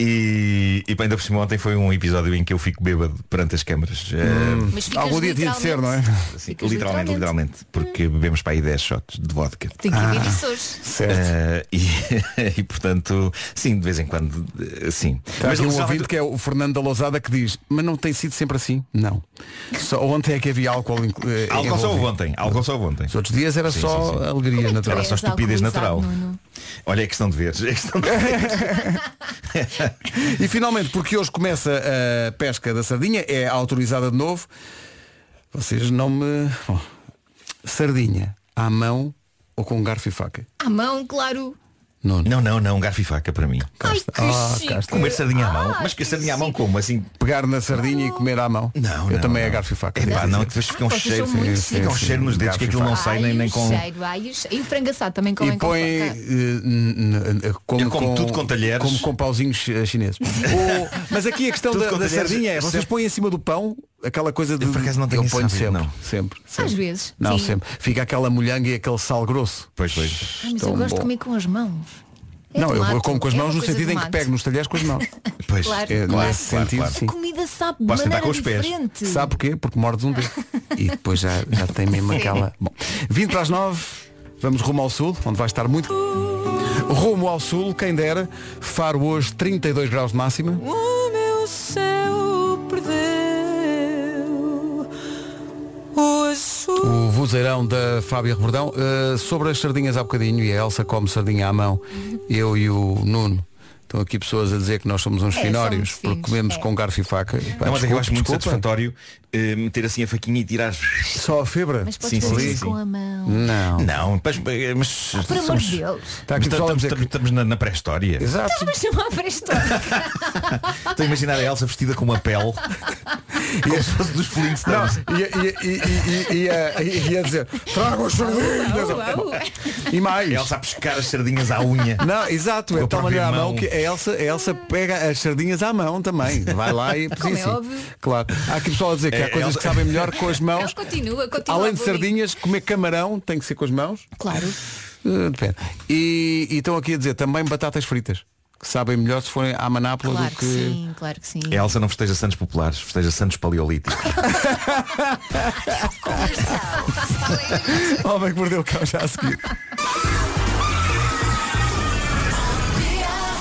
e, e ainda por cima ontem foi um episódio em que eu fico bêbado perante as câmaras. Eh, Mas ficas Algum dia tinha de ser, não é? Assim, Ficas literalmente, literalmente, porque bebemos para aí 10 shots de vodka. Tem que Ah. isso hoje. Certo. Eh, e, e portanto, sim, de vez em quando, eh, sim. Um geralmente- ouvinte que é o Fernando da Lousada que diz, mas não tem sido sempre assim? Não. Só ontem é que havia álcool. Álcool só ontem, álcool só houve ontem. Os outros dias era Sim, só sim, sim. alegria natural. Era só estupidez natural. Nuno. Olha, é questão de ver. É questão de ver. E finalmente, porque hoje começa a pesca da sardinha, é autorizada de novo. Vocês não me. Bom, sardinha à mão ou com garfo e faca? À mão, claro. Nuno. Não, não, não, garfo e faca para mim. Ai, que Ah, chique. Comer sardinha à mão. Ah, Mas que que sardinha à mão chique. como? Assim. Pegar na sardinha e comer à mão. Não, Eu não, também é não. garfo e faca. Epá, devo não, que depois fica um Vocês cheiro. são muito Fica um chiques. cheiro nos dedos Garfo que e aquilo não faca. sai nem, nem com. cheiro, ai, o cheiro. E o frango assado também comem E com põe faca. eh, n- n- como, Eu como tudo com talheres. Como com pauzinhos eh, chineses. Ou- mas aqui a questão Tudo da, com da talheres, sardinha é, vocês sempre. põem em cima do pão aquela coisa de. Eu, por acaso, não tenho eu esse ponho hábito, sempre, não. sempre, Às sempre. vezes. Não, sim. sempre. Fica aquela molhanga e aquele sal grosso. Pois, pois. Ai, mas Tão eu gosto bom. de comer com as mãos. É não, eu, eu como com as é mãos no sentido em que pego nos talheres com as mãos. Pois. Claro, É, Claro, nesse claro, sentido, claro. sim. A comida sabe de Posso tentar maneira com os pés. diferente. Sabe porquê? Porque mordes um dedo. E depois já, já tem mesmo aquela. Bom, 20 para as 9, vamos rumo ao sul, onde vai estar muito. Rumo ao sul, quem dera. Faro hoje 32 graus de máxima. O meu céu o vozeirão da Fábia Rebordão. Uh, sobre as sardinhas há bocadinho, e a Elsa come sardinha à mão, eu e o Nuno. Estão aqui pessoas a dizer que nós somos uns É, finórios somos porque finos, comemos é. com garfo e faca. Pá, Não, mas é que eu acho muito satisfatório eh, meter assim a faquinha e tirar. Só a fibra? Mas podes fazer isso com a mão. Não. Não, mas, mas Ah, por amor de Deus. A estamos, que- estamos- estamos na, na pré-história. Exato. Estás-me a chamar para isto. Estou a imaginar a Elsa vestida com uma pele como se fosse dos Não, Flintstones. ia, ia, ia, ia, ia, ia dizer, traga as sardinhas. E mais. A Elsa a pescar as sardinhas à unha. Não, exato, é de tal maneira à mão que a Elsa, a Elsa pega as sardinhas à mão também. Vai lá e Como sim, é sim. óbvio. Claro. Há aqui pessoal a dizer que há É, coisas Elsa- que sabem melhor com as mãos. Continua, continua. Além de sardinhas, comer camarão tem que ser com as mãos. Claro. Eh, depende. E, e estão aqui a dizer também batatas fritas. Que sabem melhor se forem à manápola Claro do que que. sim, claro que sim. A Elsa não festeja santos populares, festeja santos paleolíticos. Homem que mordeu o cão já a seguir.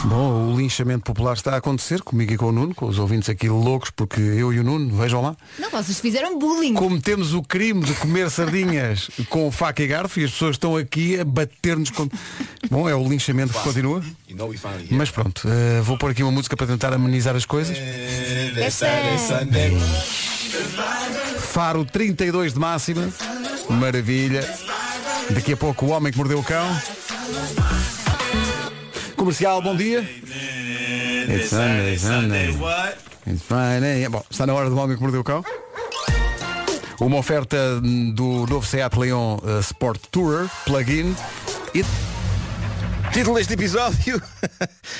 Bom, o linchamento popular está a acontecer comigo e com o Nuno, com os ouvintes aqui loucos, porque eu e o Nuno, vejam lá, Não, vocês fizeram bullying. cometemos o crime de comer sardinhas com faca e garfo e as pessoas estão aqui a bater-nos com. Bom, é o linchamento que continua. Mas pronto, eh, vou pôr aqui uma música para tentar amenizar as coisas. Faro 32 de máxima. Maravilha. Daqui a pouco o homem que mordeu o cão. Comercial, bom dia. It's Sunday, Sunday. It's Friday. Bom, está na hora do homem que mordeu o cão. Uma oferta do novo Seat Leon eh, Sport Tourer Plug-in. E Título deste episódio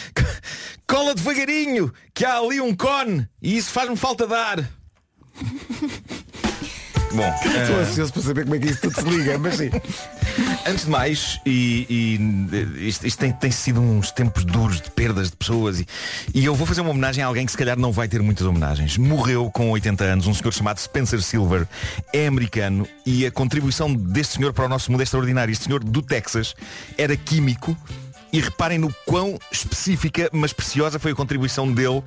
Cola devagarinho Que há ali um cone E isso faz-me falta dar Bom estou eh, ansioso para saber como é que isso tudo se liga, mas sim. Antes de mais E, e, eh, isto, isto tem, tem sido uns tempos duros De perdas de pessoas e, e eu vou fazer uma homenagem a alguém Que se calhar não vai ter muitas homenagens Morreu com 80 anos Um senhor chamado Spencer Silver É americano E a contribuição deste senhor para o nosso mundo é extraordinária Este senhor do Texas Era químico e reparem no quão específica, mas preciosa foi a contribuição dele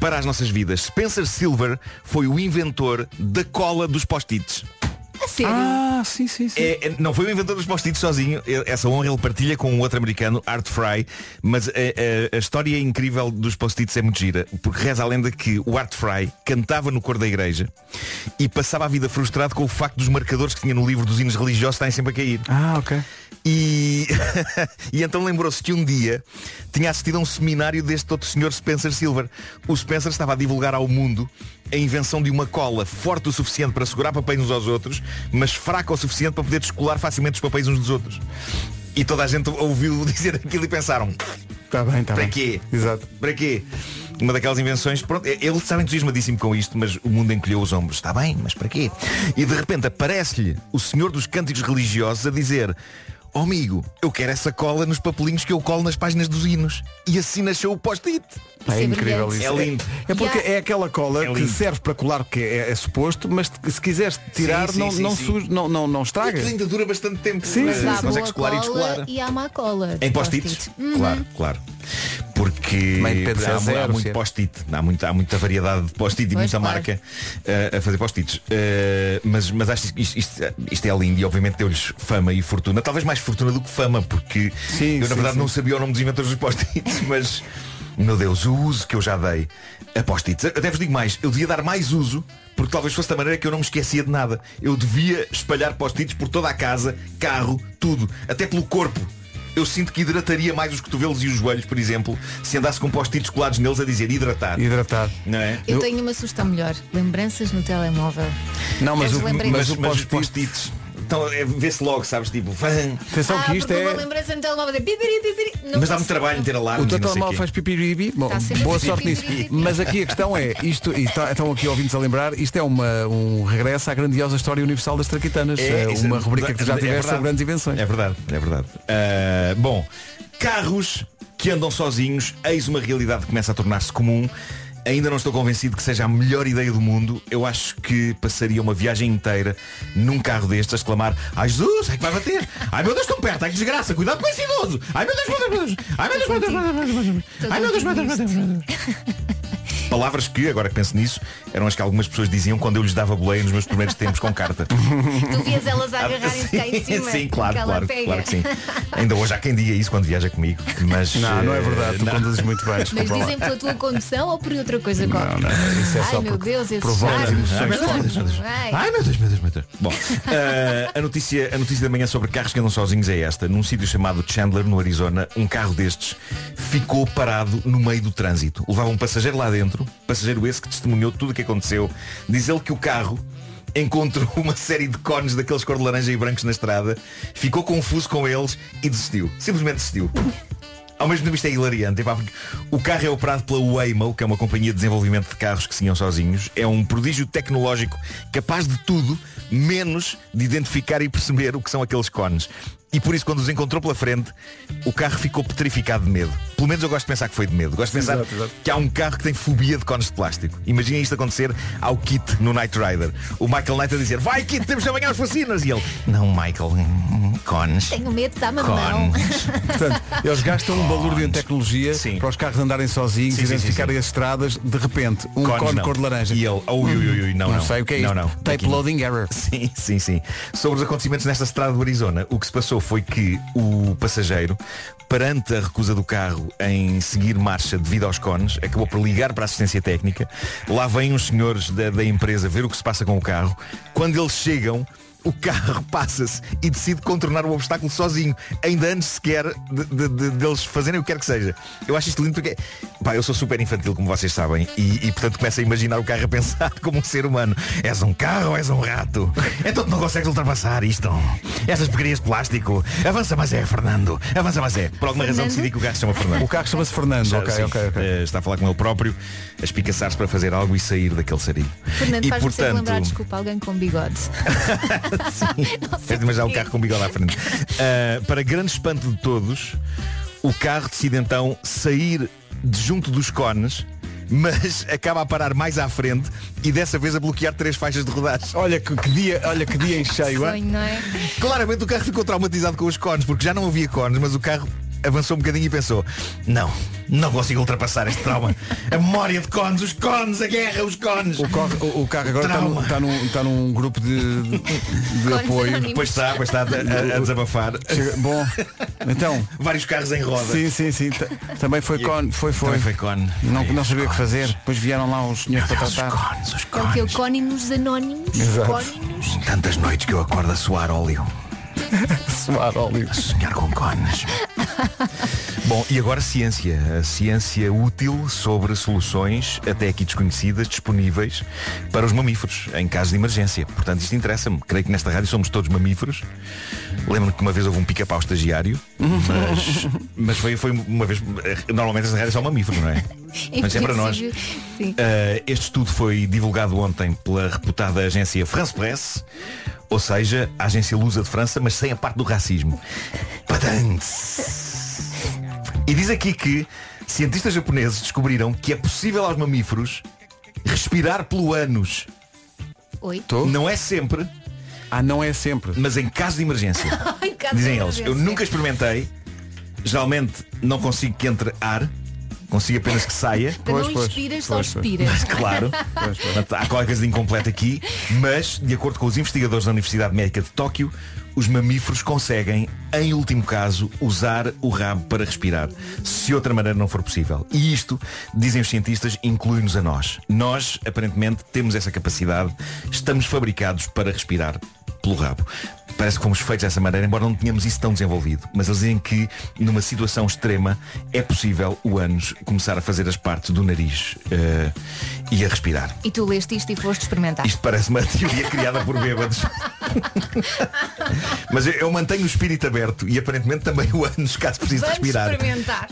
para as nossas vidas. Spencer Silver foi o inventor da cola dos post-its. A sério? Ah, sim, sim, sim. É, é- não foi o inventor dos post-its sozinho. Essa honra ele partilha com um outro americano, Art Fry. Mas a, a- a história incrível dos post-its é muito gira. Porque reza a lenda que o Art Fry cantava no coro da igreja e passava a vida frustrado com o facto dos marcadores que tinha no livro dos hinos religiosos estarem sempre a cair. Ah, ok. E, e então lembrou-se que um dia tinha assistido a um seminário deste outro senhor Spencer Silver. O Spencer estava a divulgar ao mundo a invenção de uma cola forte o suficiente para segurar papéis uns aos outros, mas fraca o suficiente para poder descolar facilmente os papéis uns dos outros. E toda a gente ouviu dizer aquilo e pensaram, Está bem, está para bem. quê? Exato. Para quê? Uma daquelas invenções, pronto, ele estava entusiasmadíssimo com isto, mas o mundo encolheu os ombros. Está bem, mas para quê? E de repente aparece-lhe o senhor dos cânticos religiosos a dizer "Oh, amigo, eu quero essa cola nos papelinhos que eu colo nas páginas dos hinos. E assim nasceu o post-it. É, incrível brilhante. isso. É lindo. É porque é aquela cola É que serve para colar, que é, é suposto, mas se quiseres tirar, Sim, sim, não, sim, não, sim. não, não, não estraga. Aquilo ainda dura bastante tempo. Sim, Mas sim, Mas há. Consegues boa colar e cola descolar. e há má cola. Em post-its? Uhum. Claro, claro. Porque É há, mu- há zero, muito post-it. Há muita, há muita variedade de post-it e Pois, muita claro. marca eh, a fazer post-its. Eh, mas, mas acho que isto, isto, isto é lindo e obviamente deu-lhes fama e fortuna. Talvez mais fortuna do que fama, porque Sim, eu na sim, verdade sim. não sabia o nome dos inventores dos post-its, mas meu Deus, o uso que eu já dei a post-its. Até vos digo mais, eu devia dar mais uso porque talvez fosse da maneira que eu não me esquecia de nada. Eu devia espalhar post-its por toda a casa, carro, tudo, até pelo corpo. Eu sinto que hidrataria mais os cotovelos e os joelhos, por exemplo, se andasse com post-its colados neles a dizer hidratar. Hidratar. Não é? Eu tenho uma sugestão melhor. Lembranças no telemóvel. Não, mas Queres o, mas Mas, os post-it. post-its. Então é, vê-se logo, sabes, tipo, fã. Atenção ah, que isto porque uma é. lembrança no telemóvel é pipiri, pipiri. Não Mas dá posso- muito trabalho ter O alarmes teu telemóvel faz pipi Bom, sempre boa a sorte nisso. Mas aqui a questão é, isto, e tá- estão aqui ouvintes a lembrar, isto é uma, um regresso à grandiosa história universal das traquitanas. É, isso uma rubrica que tu já é tiveste verdade. sobre grandes invenções. É verdade, é verdade. Ah, bom, carros que andam sozinhos, eis uma realidade que começa a tornar-se comum. Ainda não estou convencido que seja a melhor ideia do mundo. Eu acho que passaria uma viagem inteira num carro destes a exclamar Ai Jesus, é que vai bater! Ai meu Deus, tão perto, ai que desgraça, cuidado com esse idoso! Ai meu Deus, meu Deus, meu Deus! Ai meu Deus, meu Deus, meu Deus! Ai meu Deus, meu Deus, meu Deus! Palavras que, agora que penso nisso, eram as que algumas pessoas diziam quando eu lhes dava boleia nos meus primeiros tempos com carta. Tu vias elas a agarrarem-se cá em cima. sim, claro, claro, pega. claro que sim. Ainda hoje há quem diga isso quando viaja comigo. Mas Não, não é eh, verdade, tu não. conduzes muito bem. Mas dizem pela tua condução ou por outra coisa qualquer? não, isso é Ai só meu Deus, esses provoca charmes. emoções fortes. Ai. Ai meu Deus, meu Deus, meu Deus. Bom, eh, a, notícia, a notícia da manhã sobre carros que andam sozinhos é esta. Num sítio chamado Chandler, no Arizona, um carro destes ficou parado no meio do trânsito. Levava um passageiro lá dentro, passageiro esse que testemunhou tudo o que aconteceu. Diz ele que o carro encontrou uma série de cones daqueles cor de laranja e brancos na estrada, ficou confuso com eles e desistiu. Simplesmente desistiu. Ao mesmo tempo isto é hilariante, epá, o carro é operado pela Waymo, que é uma companhia de desenvolvimento de carros que se iam sozinhos. É um prodígio tecnológico capaz de tudo, menos de identificar e perceber o que são aqueles cones. E por isso, quando os encontrou pela frente, o carro ficou petrificado de medo. Pelo menos eu gosto de pensar que foi de medo. Gosto de pensar Exato, exato. que há um carro que tem fobia de cones de plástico. Imaginem isto acontecer ao Kit no Knight Rider. O Michael Knight a dizer, vai Kit, temos de apanhar os vacinas. E ele, não Michael, cones. Tenho medo, dá-me a mão. Cones. Portanto, eles gastam um balúrdio em tecnologia Sim. para os carros andarem sozinhos, Sim, sim, identificarem as estradas, de repente, um Cones cone não. cor de laranja. E ele, ui, ui, ui, ui, não, Não não. sei o que é não, isto. Não, Tape Daqui não. loading error. Sim, sim, sim. Sobre os acontecimentos nesta estrada do Arizona, o que se passou foi que o passageiro, perante a recusa do carro em seguir marcha devido aos cones, acabou por ligar para a assistência técnica. Lá vêm os senhores da, da empresa ver o que se passa com o carro. Quando eles chegam, o carro passa-se e decide contornar o obstáculo sozinho, ainda antes sequer de, de- de- deles fazerem o que quer que seja. Eu acho isto lindo porque, pá, eu sou super infantil, como vocês sabem, e, e, portanto começo a imaginar o carro a pensar como um ser humano. És um carro ou és um rato? Então tu não consegues ultrapassar isto. Essas porcarias de plástico. Avança mas é, Fernando. Avança mas é. Por alguma razão Fernando? decidi que o carro se chama Fernando. O carro chama-se Fernando, Já, ok, sim, ok, ok. eh, está a falar com ele próprio, a espicaçar-se para fazer algo e sair daquele sarilho. Fernando, e sempre lembrar, desculpa, alguém com bigode. Fez imaginar um carro com bigode à frente. Uh, para grande espanto de todos, o carro decide então sair de junto dos cones, mas acaba a parar mais à frente e dessa vez a bloquear três faixas de rodagem. Olha que, que dia, olha que dia em cheio, hein? Sonho, é? Claramente o carro ficou traumatizado com os cones, porque já não havia cones, mas o carro avançou um bocadinho e pensou, não, não consigo ultrapassar este trauma. A memória de cones, os cones, a guerra, os cones. O, corre- o- o carro agora está num, está, num, está num grupo de, de Cones apoio. anónimos. Pois está, pois está a, a- a desabafar. Chega- Bom, então. Vários carros em roda. Sim, sim, sim. Também foi con, foi, foi. Também foi cone. Não, não os sabia o que cones. fazer. Depois vieram lá os senhores para Os tratar. cones, os É o que? O cones. Cónimos Anónimos? Exato. Cónimos? Tantas noites que eu acordo a suar óleo. Suar óleo. A sonhar com cones. Bom, e agora ciência. A ciência útil sobre soluções, até aqui desconhecidas, disponíveis para os mamíferos, em caso de emergência. Portanto, isto interessa-me. Creio que nesta rádio somos todos mamíferos. Lembro-me que uma vez houve um pica-pau estagiário, mas, mas foi, foi uma vez. Normalmente esta rádio é só mamíferos, não é? Mas é para nós. Uh, este estudo foi divulgado ontem pela reputada agência France Press, ou seja, a agência lusa de França, mas sem a parte do racismo. Patentes. E diz aqui que cientistas japoneses descobriram que é possível aos mamíferos respirar pelo ânus. Oi? Não é sempre, Ah, não é sempre. mas em caso de emergência. Caso de Dizem eles, emergência. eu nunca experimentei, geralmente não consigo que entre ar, consigo apenas que saia. Pois, não pois, inspiras, só pois, pois. expiras. Claro, Portanto, há qualquer coisa de incompleto aqui, mas, de acordo com os investigadores da Universidade Médica de Tóquio, os mamíferos conseguem, em último caso, usar o rabo para respirar, se outra maneira não for possível. E isto, dizem os cientistas, inclui-nos a nós. Nós, aparentemente, temos essa capacidade, estamos fabricados para respirar pelo rabo. Parece que fomos feitos dessa maneira, embora não tenhamos isso tão desenvolvido. Mas eles dizem que, numa situação extrema, é possível o ânus começar a fazer as partes do nariz eh, e a respirar. E tu leste isto e foste experimentar. Isto parece uma teoria criada por bêbados. Mas eu, eu mantenho o espírito aberto e aparentemente também o ânus, caso precise de Vamos respirar. experimentar.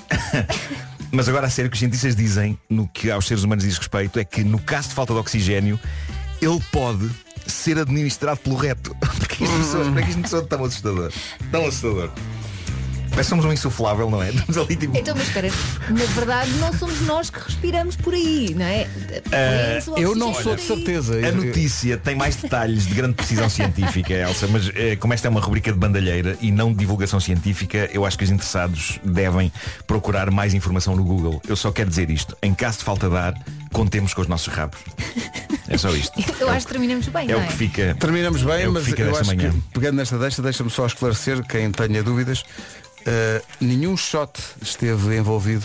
Mas agora a sério, o que os cientistas dizem, no que aos seres humanos diz respeito, é que no caso de falta de oxigênio, ele pode ser administrado pelo reto. Porque isto pessoas, porque isto pessoa tão assustador. Tão assustador. Parece que somos um insuflável, não é? Estamos ali tipo. Então, mas espera, na verdade não somos nós que respiramos por aí, não é? O eu não sou de certeza. A notícia tem mais detalhes de grande precisão científica, Elsa, mas eh, como esta é uma rubrica de bandalheira e não de divulgação científica, eu acho que os interessados devem procurar mais informação no Google. Eu só quero dizer isto. Em caso de falta de ar, contemos com os nossos rabos. É só isto. Eu acho que terminamos bem, É o é? que fica. Terminamos bem, é que mas eu acho manhã. que, pegando nesta deixa, deixa-me só esclarecer, quem tenha dúvidas, eh, nenhum shot esteve envolvido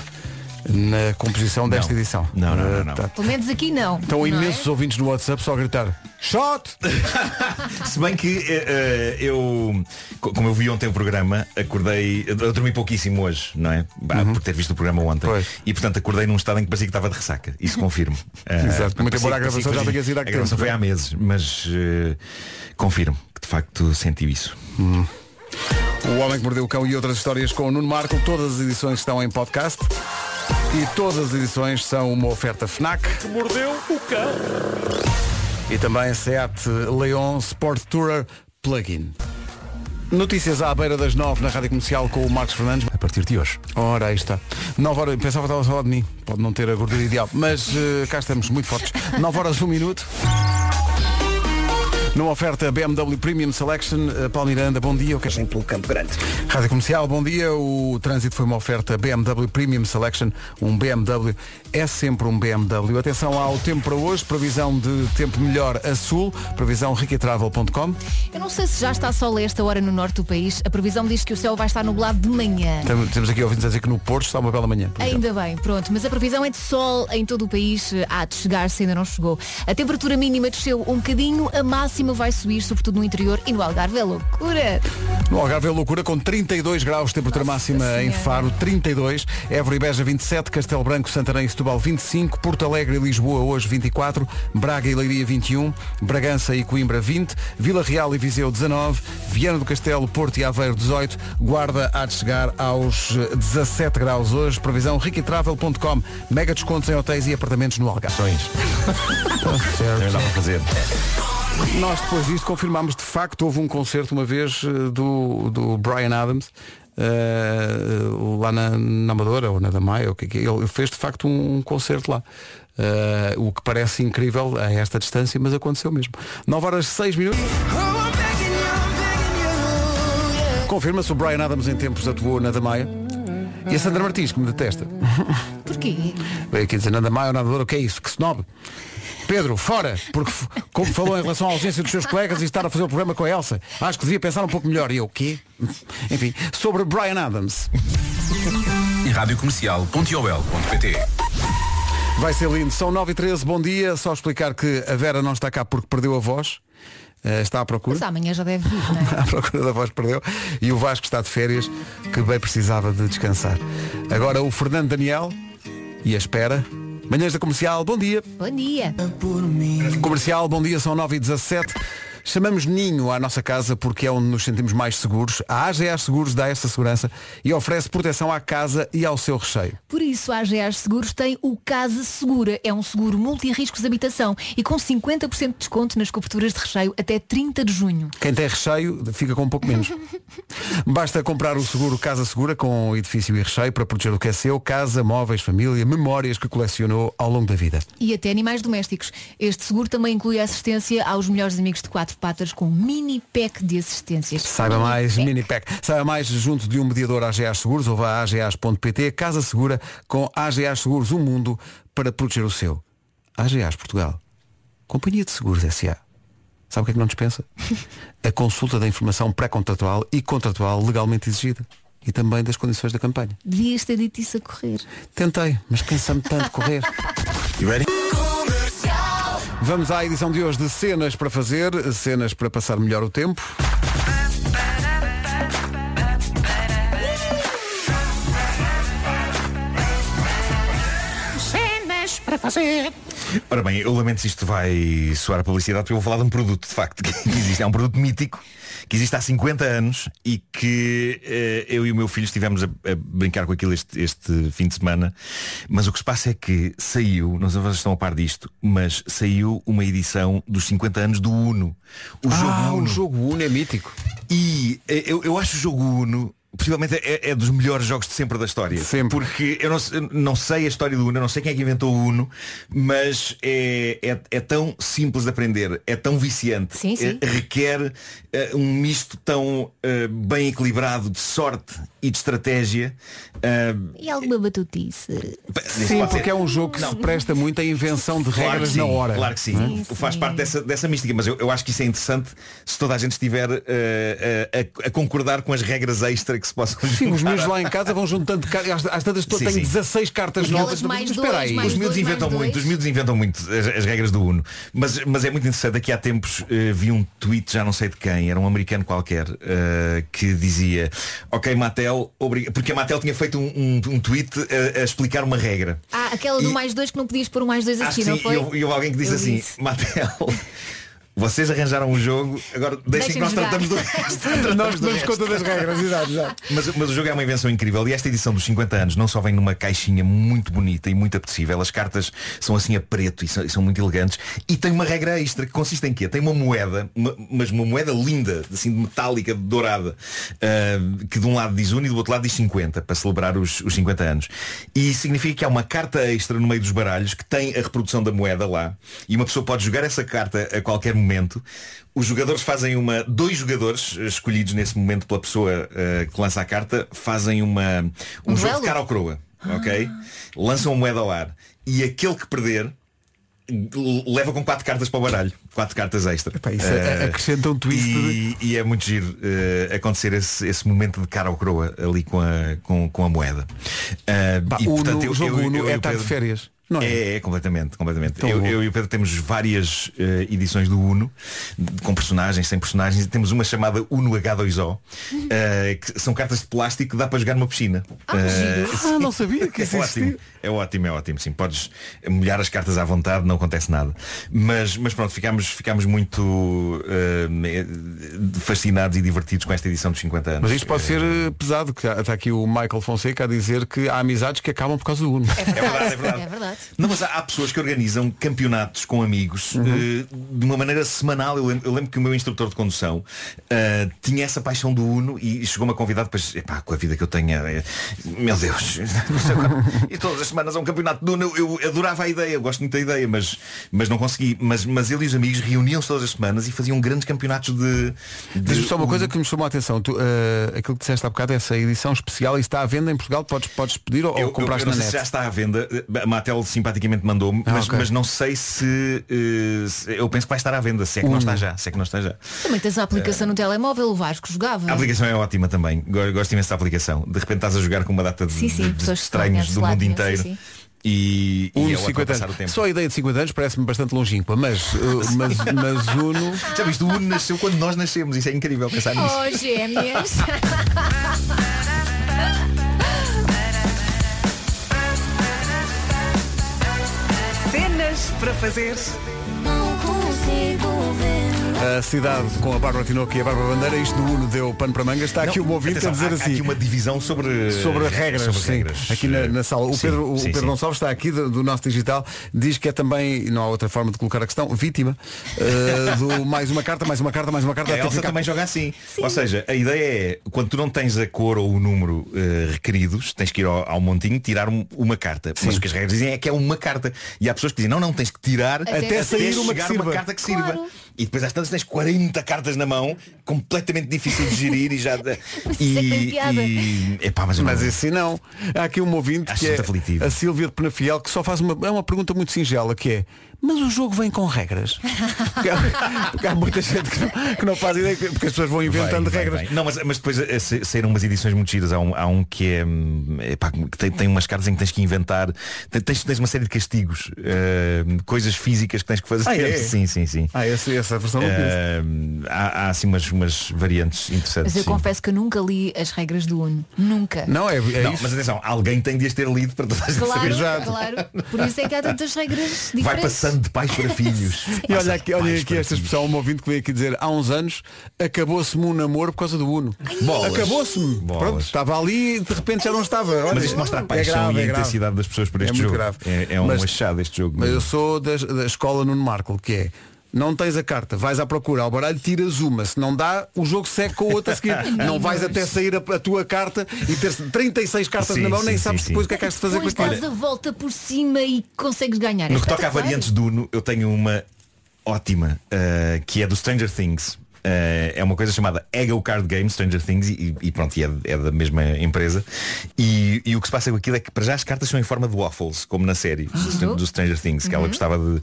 na composição desta edição. Não, não, não, Eh, não. tá- Pelo menos aqui não. Estão não é? imensos ouvintes no WhatsApp só a gritar Shot! Se bem que eh, eu, co- como eu vi ontem o programa, acordei, eu dormi pouquíssimo hoje, não é? Bah, Uhum. Por ter visto o programa ontem. E portanto acordei num estado em que parecia que estava de ressaca. Isso confirmo. Eh, Exato. Muito embora a gravação já tenha sido há A gravação foi não é? há meses, mas eh, confirmo que de facto senti isso. O Homem que Mordeu o Cão e outras histórias com o Nuno Marco. Todas as edições estão em podcast. E todas as edições são uma oferta FNAC. Mordeu o cão. E também Seat Leon Sport Tourer Plug-in. Notícias à beira das nove na Rádio Comercial com o Marcos Fernandes. A partir de hoje. Ora, aí está. 9 horas, pensava que estava a falar de mim. Pode não ter a gordura ideal. Mas eh, cá estamos, muito fortes. 9 horas, 1 minuto. Numa oferta BMW Premium Selection, eh, Paulo Miranda, bom dia. Eu quero pelo Campo Grande. Rádio Comercial, bom dia. O trânsito foi uma oferta BMW Premium Selection. Um BMW é sempre um BMW. Atenção ao tempo para hoje. Previsão de tempo melhor a sul. Previsão riquetravel.com. Eu não sei se já está sol a esta hora no norte do país. A previsão diz que o céu vai estar nublado de manhã. Tem- Temos aqui ouvintes a dizer que no Porto está uma bela manhã. por exemplo. Ainda bem, pronto, mas a previsão é de sol em todo o país. Há de chegar se ainda não chegou. A temperatura mínima desceu um bocadinho, a máxima vai subir, sobretudo no interior e no Algarve. É loucura! No Algarve é loucura, com 32 graus, temperatura máxima em Senhora. Faro, 32, Évora e Beja 27, Castelo Branco, Santarém e Setúbal 25, Porto Alegre e Lisboa hoje 24, Braga e Leiria 21, Bragança e Coimbra 20, Vila Real e Viseu 19, Viana do Castelo, Porto e Aveiro 18, Guarda há de chegar aos eh, 17 graus hoje, previsão riquitravel.com, mega descontos em hotéis e apartamentos no Algarve. Também dá para fazer. Nós depois disto confirmámos de facto houve um concerto uma vez eh, do, do Brian Adams eh, lá na, na Amadora ou na Damaia, o que é é? ele fez de facto um, um concerto lá. Eh, o que parece incrível a esta distância, mas aconteceu mesmo. 9 horas 6 minutos. Confirma-se o Brian Adams em tempos atuou na Damaia. E a Sandra Martins, que me detesta. Porquê? Veio aqui dizer, nada mais, nada o que é isso? Que snob. Pedro, fora, porque como falou em relação à ausência dos seus colegas e estar a fazer o programa com a Elsa, acho que devia pensar um pouco melhor. E eu, o quê? Enfim, sobre Brian Adams. E radiocomercial.ol.pt Vai ser lindo. São 9 e 13 bom dia. Só explicar que a Vera não está cá porque perdeu a voz. Eh, está à procura. Mas amanhã já deve vir, não é? à procura da voz que perdeu. E o Vasco está de férias, que bem precisava de descansar. Agora o Fernando Daniel e a espera. Manhãs da Comercial, bom dia. Bom dia! Comercial, bom dia, são 9 e 17 Chamamos Ninho à nossa casa porque é onde nos sentimos mais seguros. A AGA Seguros dá essa segurança e oferece proteção à casa e ao seu recheio. Por isso, a AGA Seguros tem o Casa Segura. É um seguro multi-riscos de habitação e com 50% de desconto nas coberturas de recheio até 30 de junho. Quem tem recheio fica com um pouco menos. Basta comprar o seguro Casa Segura com edifício e recheio para proteger o que é seu, casa, móveis, família, memórias que colecionou ao longo da vida. E até animais domésticos. Este seguro também inclui assistência aos melhores amigos de quatro patas com um mini pack de assistências. Saiba mais, mini pack. Saiba mais junto de um mediador AGA Seguros ou vá a agas.pt, Casa Segura com AGA Seguros, um mundo para proteger o seu. AGAs Portugal. Companhia de Seguros S.A. Sabe o que é que não dispensa? A consulta da informação pré-contratual e contratual legalmente exigida. E também das condições da campanha. Devias ter dito isso a correr. Tentei, mas cansa-me tanto correr. Vamos à edição de hoje de cenas para fazer, cenas para passar melhor o tempo. Cenas para fazer. Ora bem, eu lamento se isto vai soar a publicidade porque eu vou falar de um produto, de facto, que existe. É um produto mítico que existe há 50 anos e que eh, eu e o meu filho estivemos a, a brincar com aquilo este, este fim de semana. Mas o que se passa é que saiu, não sei se vocês estão a par disto, mas saiu uma edição dos 50 anos do Uno. O Ah, jogo o Uno. jogo Uno é mítico. E eh, eu, eu acho o jogo Uno possivelmente é, é dos melhores jogos de sempre da história. Sempre. Porque eu não, se- não sei a história do Uno, eu não sei quem é que inventou o Uno, mas é, é, é tão simples de aprender, é tão viciante, Sim, sim. é- requer eh, um misto tão eh, bem equilibrado de sorte e de estratégia. eh, E alguma batutice? Sim, porque é um jogo que se presta muito à invenção de Claro regras sim, na hora. Claro que sim. Não é? Faz parte dessa, dessa mística, mas eu, eu acho que isso é interessante se toda a gente estiver a, a- a concordar com as regras extra que se possam Sim, os juntar. meus lá em casa vão juntando cartas. Às, às tantas Sim, tenho sim. 16 cartas novas. mais Espera dois, aí. Os miúdos inventam muito, os miúdos inventam muito as, as regras do Uno. Mas, mas é muito interessante, aqui há tempos eh, vi um tweet, já não sei de quem, era um americano qualquer, eh, que dizia, ok Mattel, obri-" porque a Mattel tinha feito um, um- um tweet a, a explicar uma regra. Ah, aquela do E- mais dois que não podias pôr o mais dois aqui, que não sim, foi? e houve, alguém que disse Eu assim, disse. Mattel, vocês arranjaram um jogo, agora deixem que nós Deixem-me tratamos do jogar." resto. tratamos Nós damos conta das regras, exato, exato. Mas, mas o jogo é uma invenção incrível e esta edição dos 50 anos não só vem numa caixinha muito bonita e muito apetecível, as cartas são assim a preto e são, e são muito elegantes e tem uma regra extra que consiste em quê? Tem uma moeda, uma- mas uma moeda linda, assim de metálica, dourada, ah, que de um lado diz 1 e do outro lado diz 50, para celebrar os, os 50 anos. E significa que há uma carta extra no meio dos baralhos que tem a reprodução da moeda lá e uma pessoa pode jogar essa carta a qualquer momento. Os jogadores fazem uma. Dois jogadores eh, escolhidos nesse momento pela pessoa eh, que lança a carta fazem uma, um, Um jogo duelo? de cara ao croa. Ok? Lançam uma moeda ao ar. E aquele que perder leva com quatro cartas para o baralho. Quatro cartas extra. isso Eh, acrescenta um twist E, e é muito giro eh, acontecer esse, esse momento de cara ao croa ali com a, com, com a moeda. Eh, Pá, e, Uno, portanto, eu- o jogo eu- Uno eu e é estar de Pedro- férias. Não é? é, é, completamente, completamente. Eu, eu e o Pedro temos várias eh, edições do Uno, com personagens, sem personagens, e temos uma chamada Uno H2O, eh, que são cartas de plástico que dá para jogar numa piscina. Eh, Ah, não sabia que isso é existia. ótimo, é ótimo, é ótimo, sim. Podes molhar as cartas à vontade, não acontece nada. Mas, mas pronto, ficámos, ficámos muito fascinados e divertidos com esta edição dos 50 anos. Mas isto pode ser pesado, que está aqui o Michael Fonseca a dizer que há amizades que acabam por causa do Uno. É verdade, é verdade. É verdade. Não, mas há, há pessoas que organizam campeonatos com amigos Uhum. eh, de uma maneira semanal. Eu lembro, eu lembro que o meu instrutor de condução eh, tinha essa paixão do Uno e chegou-me a convidar depois, epá, com a vida que eu tenho, eh, meu Deus, e todas as semanas há um campeonato de Uno, eu, eu adorava a ideia, eu gosto muito da ideia, mas, mas não consegui. Mas, mas ele e os amigos reuniam-se todas as semanas e faziam grandes campeonatos de. de Diz-me só uma coisa que me chamou a atenção. Tu, eh, aquilo que disseste há bocado, essa edição especial, e está à venda em Portugal, podes, podes pedir ou, ou Eu, eu, compraste eu não na net? já está à venda. A Mattel simpaticamente mandou-me, Ah, mas, ok. mas não sei se, eh, se- Eu penso que vai estar à venda, se é que não Uno. está já. Se é que não está já. Também tens a aplicação no telemóvel, o Vasco jogava. A aplicação é ótima também. Go- Gosto imenso da aplicação. De repente estás a jogar com uma data de, Sim, sim, de- de estranhos do mundo inteiro. sim. E, e Uno é ótimo 50 passar o anos. tempo. Só a ideia de 50 anos parece-me bastante longínqua, mas, eh, mas, mas Uno. Já viste, o Uno nasceu quando nós nascemos. Isso é incrível pensar nisso. Oh, gêmeas. para fazer. Não consigo. A cidade com a Bárbara Tinoco e a Bárbara Bandeira, isto do Uno deu pano para mangas. Está aqui Não, um ouvinte atenção, a dizer há- há assim. aqui uma divisão sobre, Sobre regras, sobre sim. regras. aqui na, na sala. O Sim, Pedro, o sim, Pedro sim. Gonçalves está aqui do, do nosso digital, diz que é também, não há outra forma de colocar a questão, vítima eh, do mais uma carta, mais uma carta, mais uma carta. A Elsa ficar- também joga assim. Ou seja, a ideia é, quando tu não tens a cor ou o número eh, requeridos, tens que ir ao, ao montinho e tirar um- uma carta. Mas o que as regras dizem é que é uma carta. E há pessoas que dizem, não, não, tens que tirar Até até, sair uma que chegar uma carta que Claro. sirva. E depois às tantas tens 40 cartas na mão, completamente difícil de gerir e já. e, piada. e epá, mas, Mas não- assim não. Há aqui um ouvinte Acho que é aflitivo. a Sílvia de Penafiel que só faz uma, é uma pergunta muito singela que é mas o jogo vem com regras? Porque há, porque há muita gente que não, que não faz ideia, porque as pessoas vão inventando Vai, vai, regras. vai. Não, mas, mas depois eh, sa- saíram umas edições muito giras. Há um, há um que é hum, epá, que tem, tem umas cartas em que tens que inventar. Tens, tens uma série de castigos, eh, coisas físicas que tens que fazer. Ah, é? Sim, sim, sim. Ah, essa, essa versão. Eh, há, há assim umas, umas variantes interessantes. Mas eu sim. confesso que eu nunca li as regras do Uno. Nunca. Não, é, é Não, isso. mas atenção, alguém tem de as ter lido para toda a gente Claro, saber. claro. Por isso é que há tantas regras diferentes. Vai passando de pais para filhos. E olha aqui, olha aqui esta expressão, um ouvinte que veio aqui dizer há uns anos acabou-se-me um namoro por causa do Uno. Bolas. Acabou-se-me. Pronto, estava ali e de repente já não estava. Olha, Mas isto mostra a é paixão grave, e a é intensidade das pessoas por É este muito jogo. grave. É, é um Mas- achado este jogo. Mas eu sou das- da, escola Nuno Marco, que é não tens a carta, vais à procura ao baralho, tiras uma, se não dá, o jogo segue com a outra a seguir. não vais até sair a, a tua carta e ter 36 cartas Sim, na mão, sim, nem sabes sim. depois o que é que has de fazer com Depois aquilo. dás a volta por cima e consegues ganhar. No que toca a variantes do Uno, eu tenho uma ótima, uh, que é do Stranger Things. Uh, é uma coisa chamada Ego Card Game Stranger Things e, e pronto, e é, é da mesma empresa. E, e o que se passa com aquilo é que para já as cartas são em forma de waffles como na série do, do Stranger Things que ela gostava de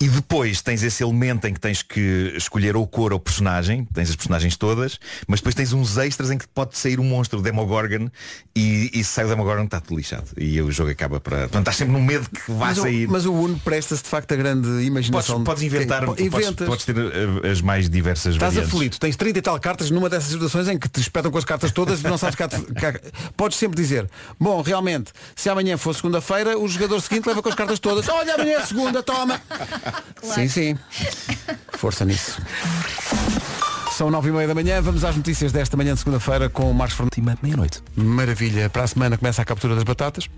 e depois tens esse elemento em que tens que escolher ou cor ou personagem tens as personagens todas mas depois tens uns extras em que pode sair um monstro o Demogorgon e, e se sai o Demogorgon está tudo lixado. E o jogo acaba para portanto estás sempre no medo que vá Mas, o- sair. mas o Uno presta-se de facto a grande Podes, imaginação. podes de quem- inventar, Pô, podes, podes ter uh, as mais diversas Estás aflito, tens 30 e tal cartas numa dessas situações em que te espetam com as cartas todas e não sabes cá, cá- Podes sempre dizer, bom, realmente, se amanhã for segunda-feira, o jogador seguinte leva com as cartas todas. Olha, amanhã é segunda, toma. Sim, sim. Força nisso. São nove e meia da manhã, vamos às notícias desta manhã de segunda-feira com o Marcos Fernandes. Meia-noite. Maravilha. Para a semana começa a captura das batatas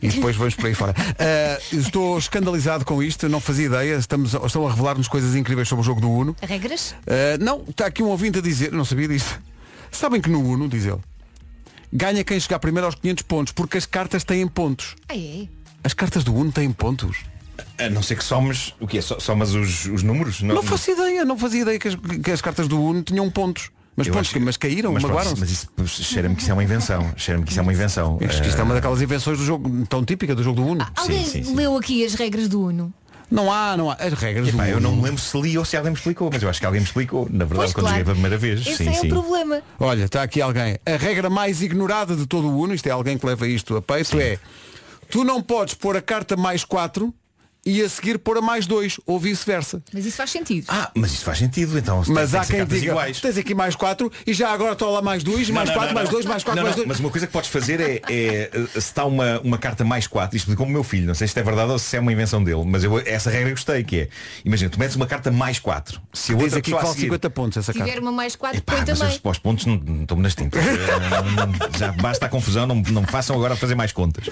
e depois vamos por aí fora. Ah, estou escandalizado com isto, não fazia ideia. Estamos, estão a revelar-nos coisas incríveis sobre o jogo do Uno. Regras? Uh, não, está aqui um ouvinte a dizer, não sabia disto. Sabem que no Uno, diz ele, ganha quem chegar primeiro aos 500 pontos, porque as cartas têm pontos. Ai, As cartas do Uno têm pontos. A não ser que somes, o que é? Somas os, os números? Não, faço ideia, não fazia ideia que as, que as cartas do Uno tinham pontos. Mas, pontos, acho que- mas caíram, mas, pronto, magoaram-se. mas isso cheira-me que isso é uma invenção. Cheira-me que isso é uma invenção. Acho que isto é Eh, uma daquelas invenções do jogo, tão típica do jogo do Uno. Alguém leu aqui as regras do Uno? Não há, não há. As regras Epá, do eu Uno. não me lembro se li ou se alguém me explicou, mas eu acho que alguém me explicou. Na verdade, Pois quando claro. joguei pela primeira vez. Esse sim, é sim. o problema. Olha, está aqui alguém. A regra mais ignorada de todo o Uno, isto é alguém que leva isto a peito, é tu não podes pôr a carta mais 4 e a seguir pôr a mais 2, ou vice-versa. Mas isso faz sentido. Ah, mas isso faz sentido, então. Mas tem há que quem diga, iguais. tens aqui mais 4 e já agora estou lá mais 2, mais Não, 4, não, mais não. 2, mais 4, Não, mais não, 2. Mas uma coisa que podes fazer é, é, se está uma, uma carta mais 4, isto como o meu filho, não sei se isto é verdade ou se é uma invenção dele, mas eu essa regra eu gostei, que é, imagina, tu metes uma carta mais 4, se a Diz outra aqui pessoa a seguir, 50 pontos essa Se carta. tiver uma mais 4, Pá, põe também. eu, os pontos não não estou-me nas tintas. Eh, já basta a confusão, não, não me façam agora fazer mais contas.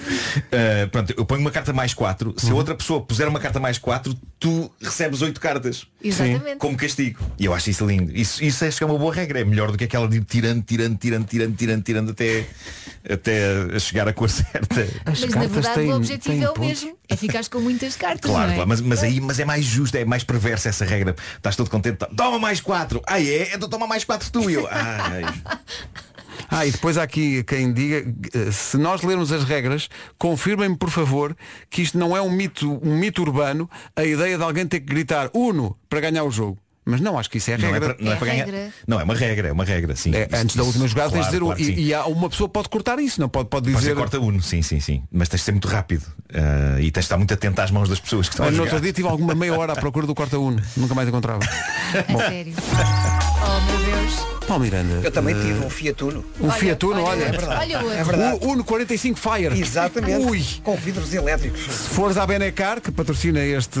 Eh, pronto, eu ponho uma carta mais 4, se a outra pessoa puser uma carta mais 4, tu recebes 8 cartas. Exatamente. Como castigo. E eu acho isso lindo. Isso, isso acho que é uma boa regra. É melhor do que aquela de ir tirando, tirando, tirando, tirando, tirando, tirando até, até chegar à cor certa. Mas na verdade o objetivo é o mesmo. É ficares com muitas cartas. Claro, não é? claro, mas, mas aí mas é mais justo, é mais perversa essa regra. Estás todo contente, toma mais quatro. Ah é? Então toma mais quatro tu e eu. Ai. Ah, e depois há aqui quem diga, eh, se nós lermos as regras, confirmem-me por favor que isto não é um mito, um mito urbano, a ideia de alguém ter que gritar Uno para ganhar o jogo. Mas não, acho que isso é a Não é regra. para, não é para ganhar. Não, é uma regra, é uma regra, sim. É, antes da última jogada tens de Claro, dizer claro e, e há uma pessoa pode cortar isso, não pode, pode Pode dizer. ser corta uno, sim, sim, sim. Mas tens de ser muito rápido. Ah, e tens de estar muito atento às mãos das pessoas que estão a Olha, no jogar. outro dia tive alguma meia hora à procura do corta Uno, nunca mais encontrava. A sério. Oh meu Deus. Paulo Miranda. Eu também eh, tive um Fiat Uno. Um Fiat Uno, olha. É verdade. Olha. É verdade. O Uno 45 Fire. Exatamente. Ui. Com vidros elétricos. Se fores à Benecar, que patrocina este,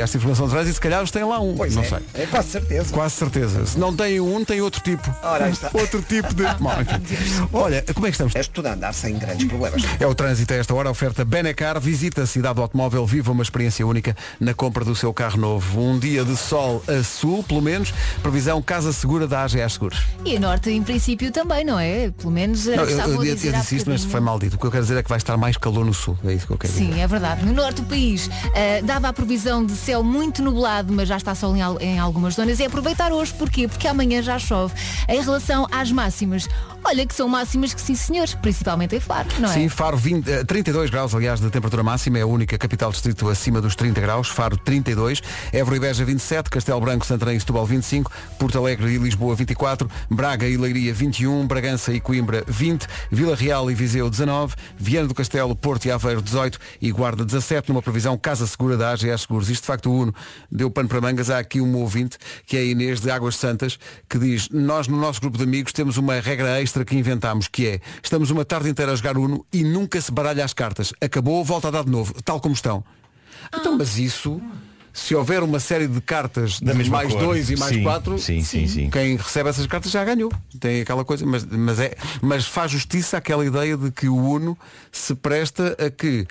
esta informação de trânsito, se calhar eles têm lá um. Pois não é. sei. É quase certeza. Quase certeza. Se não tem um, tem outro tipo. Ora, aí está. Outro tipo de. Bom, enfim. Olha, como é que estamos? É estudar a andar sem grandes problemas. É o trânsito a esta hora, oferta Benecar, visita a cidade do automóvel, viva uma experiência única na compra do seu carro novo. Um dia de sol a sul, pelo menos, previsão Casa Segura da AGA Seguros. E a norte em princípio também, não é? Pelo menos era Não, eu, eu, eu disse isto, mas foi mal dito. O que eu quero dizer é que vai estar mais calor no sul. É isso que eu quero dizer. Sim, é verdade. No norte do país ah, dava a previsão de céu muito nublado, mas já está sol em, em algumas zonas. E aproveitar hoje, porquê? Porque amanhã já chove. Em relação às máximas, olha que são máximas que sim senhores, principalmente em Faro, não é? Sim, Faro 20, eh, 32 graus, aliás, de temperatura máxima, é a única capital distrito acima dos 30 graus, Faro 32, Évora e Beja 27, Castelo Branco, Santarém e Setúbal 25, Porto Alegre e Lisboa 24, Braga e Leiria 21, Bragança e Coimbra 20, Vila Real e Viseu 19, Viana do Castelo, Porto e Aveiro 18 e Guarda 17, numa previsão Casa Segura da AGS Seguros. Isto de facto o Uno deu pano para mangas. Há aqui um ouvinte, que é a Inês de Águas Santas, que diz, nós no nosso grupo de amigos temos uma regra extra que inventámos, que é, estamos uma tarde inteira a jogar Uno e nunca se baralha as cartas. Acabou, volta a dar de novo, tal como estão. Então, mas isso, se houver uma série de cartas Da de mesma mais cor. dois e mais Sim, quatro, sim, sim, sim. quem recebe essas cartas já ganhou. Tem aquela coisa, mas, mas, é, mas faz justiça àquela ideia de que o Uno se presta a que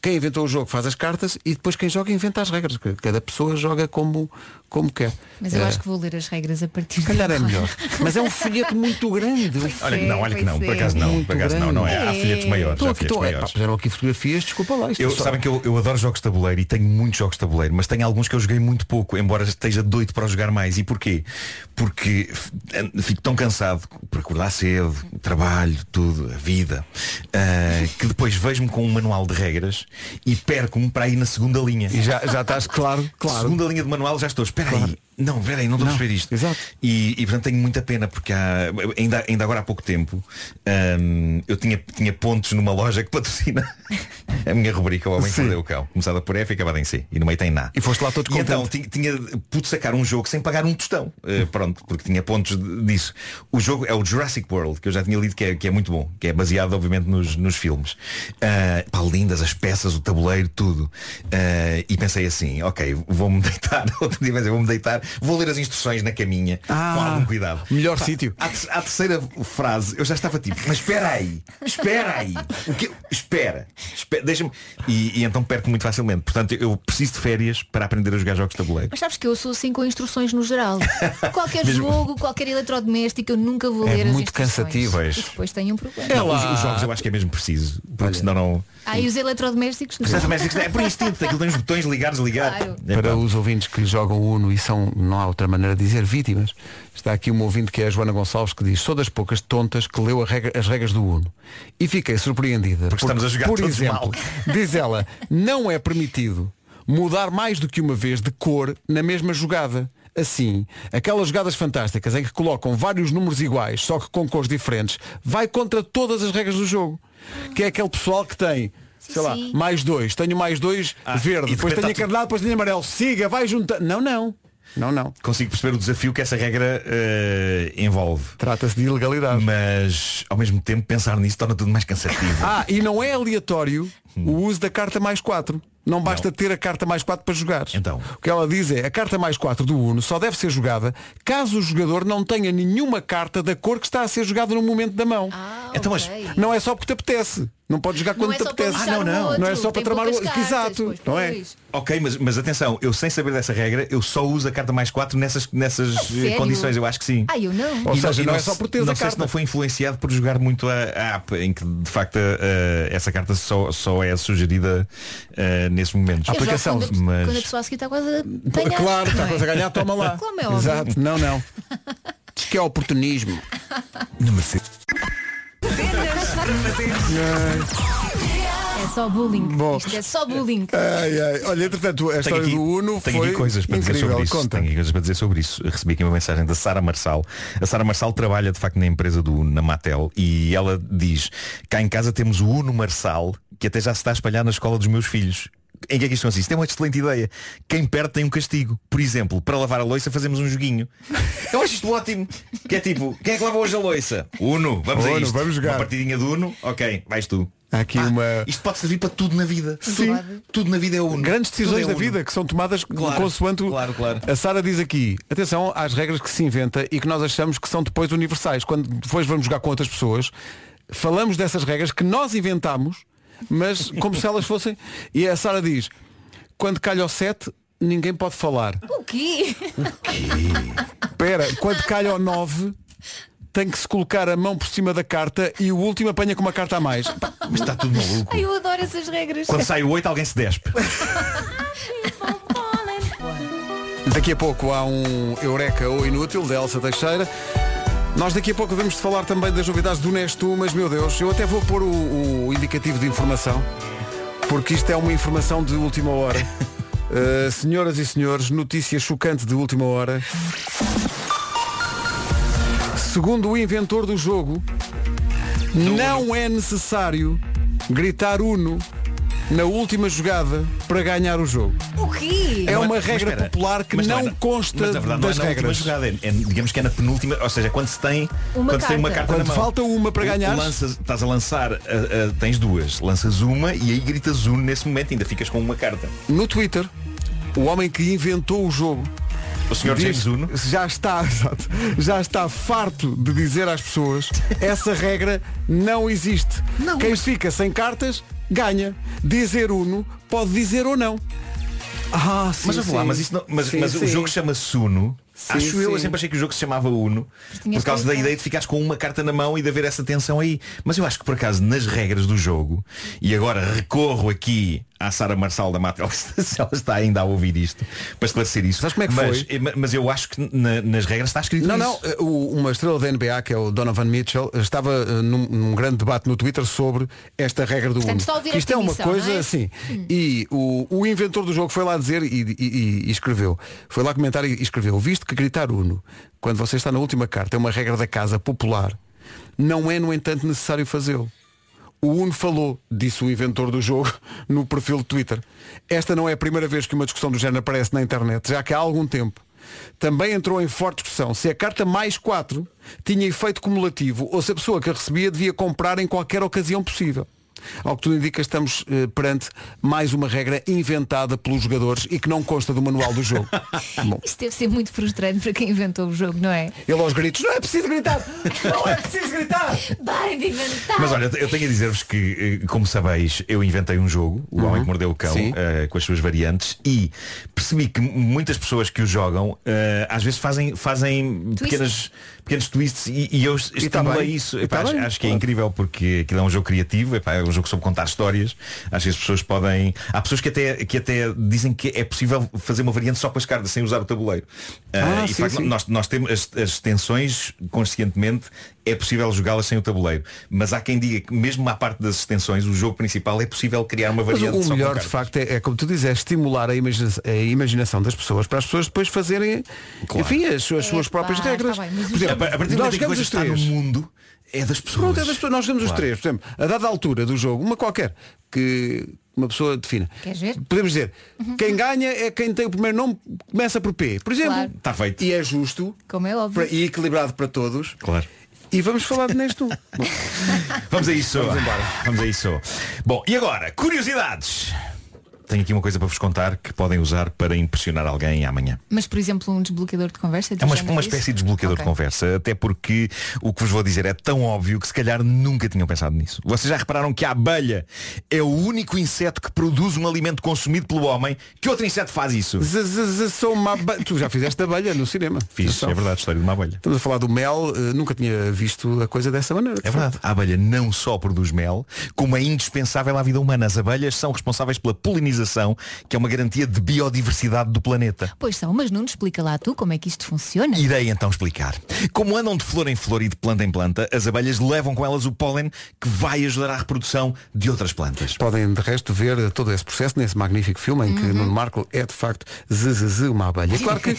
quem inventou o jogo faz as cartas e depois quem joga inventa as regras. Que Cada pessoa joga como, como quer. Mas eu Eh, acho que vou ler as regras a partir se calhar é melhor. Mas é um folheto muito grande. um Olha que não, olha que não, por é. acaso não, Muito por acaso não, não é. Há folhetos maiores, Estou há aqui, folhetos estou, é, puseram aqui fotografias, desculpa lá. Eu, é só- sabem que eu, eu adoro jogos de tabuleiro e tenho muitos jogos de tabuleiro, mas tenho alguns que eu joguei muito pouco, embora esteja doido para jogar mais. E porquê? Porque fico tão cansado por acordar cedo, trabalho, tudo, a vida, ah, que depois vejo-me com um manual de regras e perco-me para ir na segunda linha. E já, já estás claro, claro. Segunda linha de manual já estou, espera aí. Não, espera aí, não estou a perceber isto. exato. E, e portanto tenho muita pena porque há, ainda, ainda agora há pouco tempo hum, eu tinha, tinha pontos numa loja que patrocina a minha rubrica O Homem que. Mordeu o Cão. Começada por F e acabada em C. E no meio tem Na. E foste lá todo E então contente. tinha, tinha pude sacar um jogo sem pagar um tostão. Uh, pronto, porque tinha pontos disso. O jogo é o Jurassic World, que eu já tinha lido que é, que é muito bom, que é baseado obviamente nos, nos filmes. Uh, pá, lindas as peças, o tabuleiro, tudo. Uh, e pensei assim, ok, vou-me deitar, outro dia vou-me deitar, vou ler as instruções na caminha, com Ah, algum cuidado. melhor Pá, sítio. À terceira frase, eu já estava tipo, mas espera aí, espera aí, o que, espera, espera deixa-me. E, e então perco muito facilmente. Portanto, eu preciso de férias para aprender a jogar jogos de tabuleiro. Mas sabes que eu sou assim com instruções no geral. Qualquer Mesmo- jogo, qualquer eletrodoméstico, eu nunca vou É ler as muito instruções. cansativo, pois. E depois tenho um problema. Não, os, os jogos eu acho que é mesmo preciso, porque senão não. Ah, e os eletrodomésticos? Os eletrodomésticos é por instinto, aquilo tem os botões ligar, desligar. Claro. É Para pá. os ouvintes que jogam Uno e são, não há outra maneira de dizer, vítimas, está aqui uma ouvinte que é a Joana Gonçalves que diz, sou das poucas tontas que leu a regra- as regras do Uno. E fiquei surpreendida. Porque estamos a jogar por todos exemplo, mal. diz ela, não é permitido mudar mais do que uma vez de cor na mesma jogada. Assim, aquelas jogadas fantásticas em que colocam vários números iguais, só que com cores diferentes, vai contra todas as regras do jogo. Que é aquele pessoal que tem, sei lá, Sim. mais dois, tenho mais dois Ah, verde, de depois tenho tá encarnado, depois tenho amarelo, siga, vai juntando. Não, não. Não, não. Consigo perceber o desafio que essa regra eh, envolve. Trata-se de ilegalidade. Mas ao mesmo tempo pensar nisso torna tudo mais cansativo. Ah, e não é aleatório o uso da carta mais 4. Não basta ter a carta mais 4 para jogar. Então. O que ela diz é a carta mais 4 do Uno só deve ser jogada caso o jogador não tenha nenhuma carta da cor que está a ser jogada no momento da mão. Ah, Então, mas- ok. Não é só porque te apetece. Não pode jogar quando é te apetece. Ah, não, não. Outro, não é só para tramar o. Exato. Pois, não é? Ok, mas, mas atenção, eu sem saber dessa regra, eu só uso a carta mais 4 nessas, nessas é condições. Eu acho que sim. Ah, eu não. Ou e seja, não, não é só por ter Não sei carta. se não foi influenciado por jogar muito a, a app, em que de facto uh, essa carta só, só é sugerida eh, uh, nesse momento. A é aplicação. Quando, mas... quando a pessoa a seguir está quase a ganhar. Claro, está quase a ganhar, toma lá. Como é. Exato. Não, não. Diz que é oportunismo. Número para fazer. É só bullying. Bom. Isto é só bullying. Ai, ai. Olha, entretanto, a história aqui, do Uno tenho foi aqui coisas para dizer incrível. sobre isso. Conta. Tenho aqui coisas para dizer sobre isso. Recebi aqui uma mensagem da Sara Marçal. A Sara Marçal trabalha de facto na empresa do Uno, na Matel, e ela diz, cá em casa temos o Uno Marçal, que até já se está a espalhar na escola dos meus filhos. Em que é que isto consiste? É uma excelente ideia. Quem perde tem um castigo. Por exemplo, para lavar a louça fazemos um joguinho. Eu acho isto ótimo. Que é tipo, quem é que lava hoje a louça? Uno, vamos a Uno, isto. vamos jogar. Uma partidinha do Uno, ok, vais tu. Há aqui Ah, uma. Isto pode servir para tudo na vida. Sim. Tudo, tudo na vida é Uno. Grandes Tudo decisões é da Uno. vida que são tomadas Claro, consoante claro, claro. A Sara diz aqui, atenção às regras que se inventa e que nós achamos que são depois universais. Quando depois vamos jogar com outras pessoas, falamos dessas regras que nós inventamos, mas como se elas fossem. E a Sara diz, quando calha ao 7, ninguém pode falar. O quê? Espera, quando calha ao 9, tem que se colocar a mão por cima da carta e o último apanha com uma carta a mais. Mas está tudo maluco. Ai, eu adoro essas regras. Quando sai o 8 alguém se despe. Daqui a pouco há um Eureka ou Inútil de Elsa Teixeira. Nós daqui a pouco vamos falar também das novidades do Nestu, mas meu Deus, eu até vou pôr o, o indicativo de informação, porque isto é uma informação de última hora. Uh, senhoras e senhores, notícia chocante de última hora. Segundo o inventor do jogo, não é necessário gritar Uno na última jogada para ganhar o jogo. O quê? É Não uma mas regra espera, popular que mas não, é na- consta mas, na verdade, das não é na última regras. jogada, é, é, digamos que é na penúltima, ou seja, quando se tem, Uma quando se tem uma carta. carta Quando na mão. falta uma para ganhar. estás a lançar, a- a- tens duas, lanças uma e aí gritas Uno nesse momento, ainda ficas com uma carta. No Twitter, o homem que inventou o jogo O senhor diz- James Uno. já está, já está farto de dizer às pessoas essa regra não existe. Quem fica sem cartas ganha. Dizer Uno pode dizer ou não. Ah, mas eu vou lá, mas, isso não- mas, Sim, mas o sim. jogo chama-se Uno. Sim, Acho eu, eu sim. sempre achei que o jogo se chamava Uno por causa da ideia de ficares com uma carta na mão e de haver essa tensão aí. Mas eu acho que por acaso nas regras do jogo, e agora recorro aqui à Sara Marçal da Matrix, se ela está ainda a ouvir isto, para esclarecer isso. Sabes como é que mas, foi? mas, eu acho que na- nas regras está escrito Não, isso. não, eh, o- uma estrela da NBA, que é o Donovan Mitchell, estava eh, num, num grande debate no Twitter sobre esta regra do Portanto, Uno. está a ouvir Que Isto é uma emissão, coisa não é? assim. Hum. E o, o inventor do jogo foi lá dizer e, e- e- e escreveu. Foi lá comentar e escreveu. Visto que gritar Uno, quando você está na última carta, é uma regra da casa popular, não é, no entanto, necessário fazê-lo. O Uno falou, disse o inventor do jogo, no perfil de Twitter. Esta não é a primeira vez que uma discussão do género aparece na internet, já que há algum tempo. Também entrou em forte discussão se a carta mais 4 tinha efeito cumulativo ou se a pessoa que a recebia devia comprar em qualquer ocasião possível. Ao que tudo indica, estamos eh, perante mais uma regra inventada pelos jogadores e que não consta do manual do jogo. Bom, Isto deve ser muito frustrante para quem inventou o jogo, não é? ele aos gritos, não é preciso gritar! Não é preciso gritar! Parem de inventar! Mas olha, eu tenho a dizer-vos que, eh, como sabeis, eu inventei um jogo, O Homem Uhum. que Mordeu o Cão, Sim. eh, com as suas variantes, e percebi que muitas pessoas que o jogam eh, às vezes fazem, fazem pequenas, pequenos twists e, e eu estimulei bem. isso. E Epá, tá acho, bem, acho que é claro. incrível porque aquilo é um jogo criativo, epá, é um jogo sobre contar histórias. Acho que as pessoas podem. Há pessoas que até, que até dizem que é possível fazer uma variante só com as cartas, sem usar o tabuleiro. Ah, de sim, facto, sim. nós, nós temos as, as extensões conscientemente é possível jogá-las sem o tabuleiro mas há quem diga que mesmo à parte das extensões o jogo principal é possível criar uma Mas variante o só com melhor de facto é, é como tu dizes, é estimular a, imagina- a imaginação das pessoas para as pessoas depois fazerem enfim, as suas, as suas Epá, próprias regras. tá bem, mas Por o exemplo, a, partir do nós momento em que está no três. mundo é das pessoas Pronto, é das pessoas. Nós jogamos os Claro. três. Por exemplo, a dada altura do jogo, uma qualquer, que uma pessoa defina. Queres ver? Podemos dizer, quem ganha é quem tem o primeiro nome, começa por P. Por exemplo. Claro. Está feito. E é justo Como é óbvio. e equilibrado para todos. Claro. E vamos falar de neste um. Bom, Vamos a isso. Vamos embora. Vamos a isso. Bom, e agora, curiosidades. Tenho aqui uma coisa para vos contar que podem usar para impressionar alguém amanhã. Mas, por exemplo, um desbloqueador de conversa? É uma, uma disso? espécie de desbloqueador Ok. de conversa, até porque o que vos vou dizer é tão óbvio que se calhar nunca tinham pensado nisso. Vocês já repararam que a abelha é o único inseto que produz um alimento consumido pelo homem. Que outro inseto faz isso? z- z- z- sou uma abelha. Tu já fizeste abelha no cinema. Fiz, é verdade, história de uma abelha. Estamos a falar do mel, eh, nunca tinha visto a coisa dessa maneira. É verdade. A abelha não só produz mel, como é indispensável à vida humana. As abelhas são responsáveis pela polinização, que é uma garantia de biodiversidade do planeta. Pois são, mas não te explica lá tu como é que isto funciona. Irei então explicar. Como andam de flor em flor e de planta em planta, as abelhas levam com elas o pólen que vai ajudar à reprodução de outras plantas. Podem de resto ver todo esse processo nesse magnífico filme em que Uhum. Nuno Marco é de facto zzz uma abelha. E claro que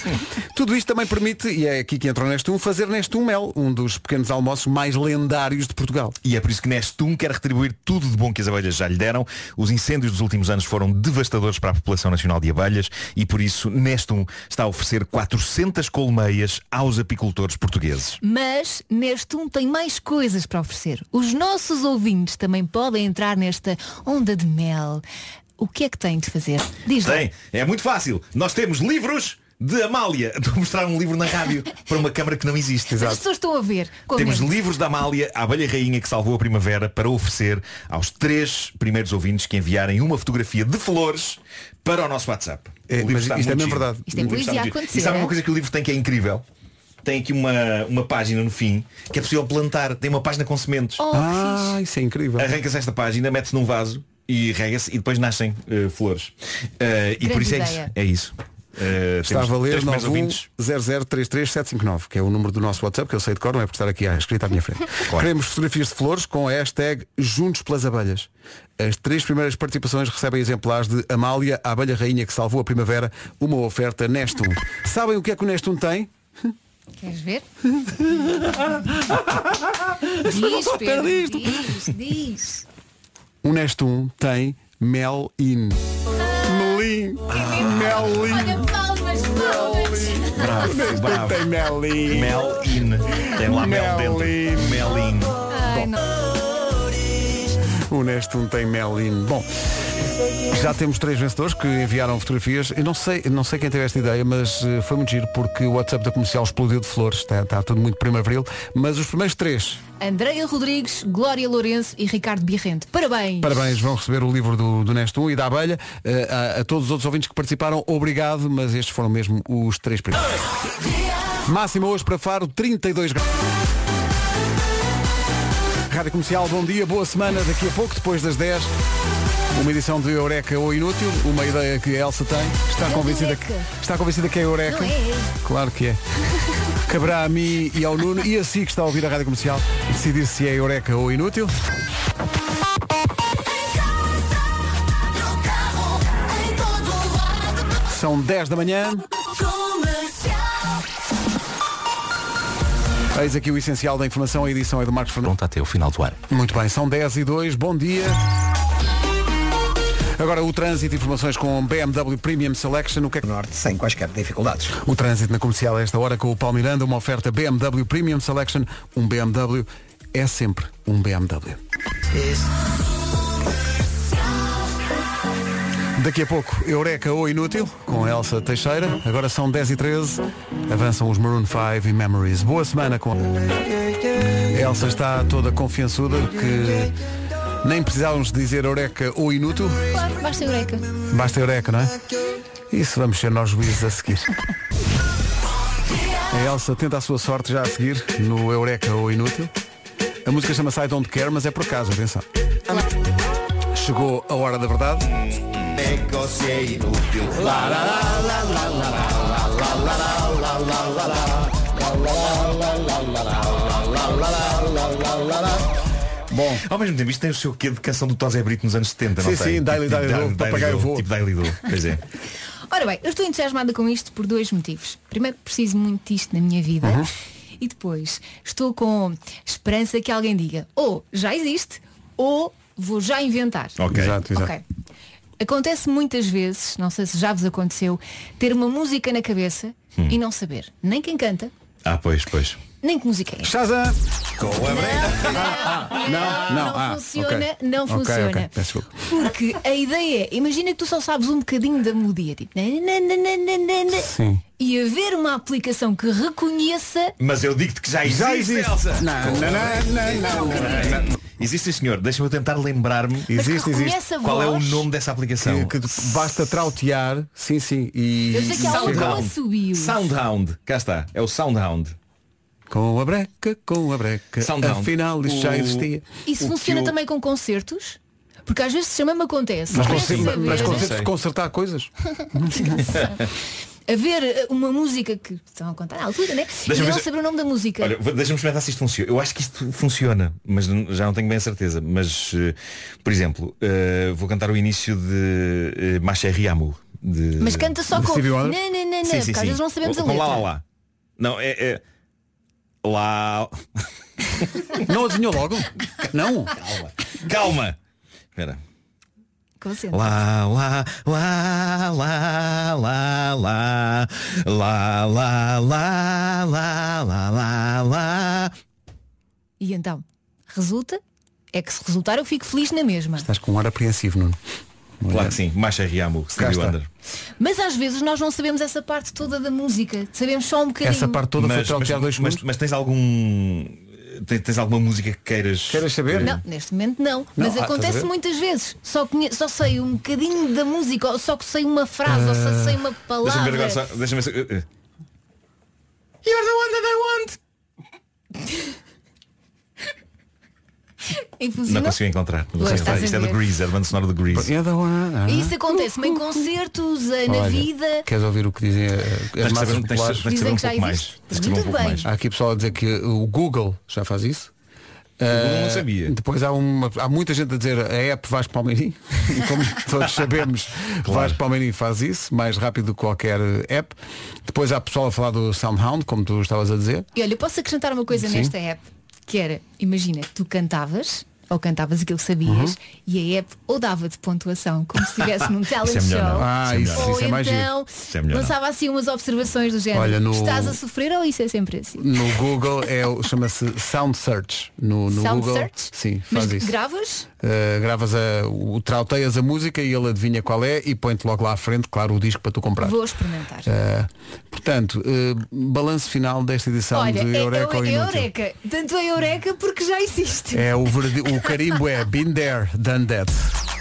tudo isto também permite, e é aqui que entra o Nestum, fazer Nestum Mel, um dos pequenos almoços mais lendários de Portugal. E é por isso que Nestum quer retribuir tudo de bom que as abelhas já lhe deram. Os incêndios dos últimos anos foram devastadores para a população nacional de abelhas e por isso Nestum está a oferecer 400 colmeias aos apicultores portugueses. Mas neste um tem mais coisas para oferecer. Os nossos ouvintes também podem entrar nesta onda de mel. O que é que têm de fazer? Diz lá. Tem, é muito fácil. Nós temos livros de Amália. Estou a mostrar um livro na rádio para uma câmara que não existe. As pessoas estão a ver. Temos livros da Amália, a abelha rainha que salvou a primavera, para oferecer aos três primeiros ouvintes que enviarem uma fotografia de flores para o nosso WhatsApp. É, O livro mas está isto é mesmo giro. verdade. Isto é poesia acontecer, E sabe é? uma coisa que o livro tem que é incrível? Tem aqui uma, uma página no fim que é possível plantar. Tem uma página com sementes. Oh, ah, isso é incrível. Arranca-se esta página, mete-se num vaso e rega-se e depois nascem eh, flores. Eh, e Grande por isso é ideia. isso. É isso. Eh, Está a valer três primeiros ouvintes. 910033759, que é o número do nosso WhatsApp, que eu sei de cor, não é por estar aqui à escrita à minha frente. Queremos fotografias de flores com a hashtag Juntos pelas Abelhas. As três primeiras participações recebem exemplares de Amália, a abelha rainha que salvou a primavera, uma oferta Nestum. Sabem o que é que o Nestum tem? Queres ver? diz, Pedro, diz, diz. O Nestum tem Mel In. Melim. Melim. Olha, palmas, palmas. Bravo, bravo. Tem Melin. Mel in. Tem lá mel dentro. Mel in. Ai, não. O Nestum tem Melin. Bom, Já temos três vencedores que enviaram fotografias. Eu não sei, não sei quem teve esta ideia, mas eh, foi muito giro porque o WhatsApp da comercial explodiu de flores. Está, está tudo muito primaveril. Mas os primeiros três, Andreia Rodrigues, Glória Lourenço e Ricardo Birrente. Parabéns! parabéns, vão receber o livro do, do Nestum e da Abelha. Eh, a, a todos os outros ouvintes que participaram, obrigado, mas estes foram mesmo os três primeiros. Máxima hoje para Faro, 32 graus. Rádio Comercial, bom dia, boa semana. Daqui a pouco, depois das 10, uma edição de Eureka ou Inútil, uma ideia que a Elsa tem. Está É convencida que, está convencida que é Eureka? Não é? Claro que é. Caberá a mim e ao Nuno e a si que está a ouvir a Rádio Comercial decidir se é Eureka ou Inútil. São 10 da manhã. Eis aqui o essencial da informação, a edição é do Marcos Fernandes. Pronto até o final do ano. Muito bem, são 10 e 2, bom dia. Agora o trânsito, informações com BMW Premium Selection, o que é que... Norte sem quaisquer dificuldades. O trânsito na comercial a esta hora com o Paulo Miranda, uma oferta BMW Premium Selection, um BMW é sempre um BMW. Daqui a pouco, Eureka ou Inútil, com Elsa Teixeira. Agora são 10 e 13 avançam os Maroon 5 e Memories. Boa semana com... A Elsa está toda confiançuda que nem precisávamos dizer Eureka ou Inútil. Claro, basta Eureka. Basta Eureka, não é? Isso vamos ser nós juízes a seguir. A Elsa tenta a sua sorte já a seguir no Eureka ou Inútil. A música chama-se I Don't Care, mas é por acaso, atenção. Chegou a hora da verdade. Bom. Ao mesmo tempo, isto tem o seu quê de canção do Tosé Brito nos anos 70, não Sim, tem? sim, Daily Daily Do, papagaio voa. Tipo Daily Do, pois é. Ora bem, eu estou entusiasmada com isto por dois motivos. Primeiro, preciso muito disto na minha vida. Uhum. E depois, estou com esperança que alguém diga ou já existe ou vou já inventar. Ok. Exato, exato. Acontece muitas vezes, não sei se já vos aconteceu, ter uma música na cabeça Hum. e não saber nem quem canta, Ah, pois, pois. nem que música é. Shazam! A Não, não, não ah, funciona, não funciona. Porque a ideia é, imagina que tu só sabes um bocadinho da melodia, tipo. Sim. E haver uma aplicação que reconheça Mas eu digo-te que já existe, Já existe. Elsa. Não, não, não, não, não. Existe, senhor. Deixa-me eu tentar lembrar-me Existe, existe. qual é o nome dessa aplicação. Que, que basta trautear, sim, sim. E Eu sei que Soundhound. assobios. Soundhound. Cá está. É o Soundhound. Com a breca, com a breca. Soundhound. Afinal, isto já O- existia. Isso O funciona eu- também com concertos? Porque às vezes também me acontece. Mas, Não concertos consertar coisas. Haver eh, uma música que estão a contar na altura, né? E Deixa-me não ver se- saber o nome da música. Olha, deixa-me experimentar se isto funciona. Eu acho que isto funciona, mas já não tenho bem a certeza. Mas, eh, por exemplo, eh, vou cantar o início de uh, Maché Riamu. De... Mas canta só de com. Não, não, não, não, Sim, sim, porque às sim. vezes não sabemos com, a letra. lá, lá, lá. Não, é, é... Lá. Não adivinhou logo? Não. Calma! Espera. Concentra. Lá, lá, lá, lá, lá, lá, lá, lá, lá, lá, lá, lá, lá. E então, resulta? É que se resultar eu fico feliz na mesma. Estás com um ar apreensivo, Nuno. Claro que sim, Macha Riamu, Stevie. Wonder. Mas às vezes nós não sabemos essa parte toda da música. Sabemos só um bocadinho. Essa parte toda foi Mas, mas, trautear dois mas, mas tens algum. Tens, tens alguma música que queiras. Queiras saber? Não, neste momento não. Não, Mas ah, acontece muitas vezes. Só, conhe- só sei um bocadinho da música, ou só que sei uma frase, ou só sei uma palavra. Deixa-me ver agora só. Deixa-me ver. eh, eh. You're the one that I want! Não consigo encontrar. Não consigo Isto é do. Grease, é do banda sonora do Grease. É da hora. E isso acontece-me em concertos, eh, na vida. Queres ouvir o que dizem as massas populares? tens de saber Dizem um que já pouco mais. existe. Um Muito pouco bem. mais. Há aqui pessoal a dizer que o Google já faz isso. Google não Eh, sabia. Depois há, uma, há muita gente a dizer a app Vasco Palmeirim. E Como todos sabemos, Vasco Palmeirim faz isso, mais rápido do que qualquer app. Depois há pessoal a falar do Soundhound, como tu estavas a dizer. E olha, eu posso acrescentar uma coisa Sim. nesta app, que era, imagina, tu cantavas ou cantavas aquilo que sabias e a app ou dava-te pontuação, como se estivesse num talent Isso é show. não. Ah, isso- ou isso é mais então. Isso é melhor lançava assim umas observações do género. Olha, no- Estás a sofrer ou isso é sempre assim? No Google é o chama-se Sound Search. No, no Sound Google. Search? Sim, Mas faz isso. gravas? Uh, gravas a, o trauteias a música e ele adivinha qual é e põe-te logo lá à frente, claro, o disco para tu comprar. Vou experimentar. Uh, portanto, uh, balanço final desta edição Olha, de é, Eureka é, é Inútil. Eureka. Tanto é Eureka porque já existe. É o, verdi- o carimbo é Been There, Done That.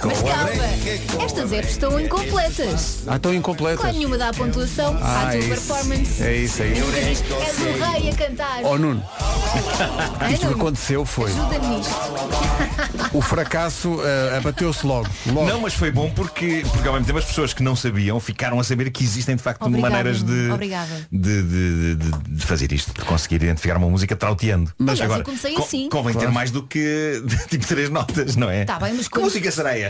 Mas calma, estas apps estão incompletas. Ah, estão incompletas. Claro, nenhuma dá a pontuação Ah, à tua é isso. performance. É isso, é isso. Nunca diz, És o rei a cantar. Oh Nuno, Ai, isto que aconteceu foi. Ajuda-me nisto. O fracasso uh, abateu-se logo. logo. Não, mas foi bom porque, porque ao mesmo tempo as pessoas que não sabiam ficaram a saber que existem de facto Obrigada, maneiras de, de, de- de- de fazer isto, de conseguir identificar uma música trauteando. Aliás, eu comecei co- assim. convém ter Claro. mais do que tipo três notas, não é? Tá bem, mas que música será esta?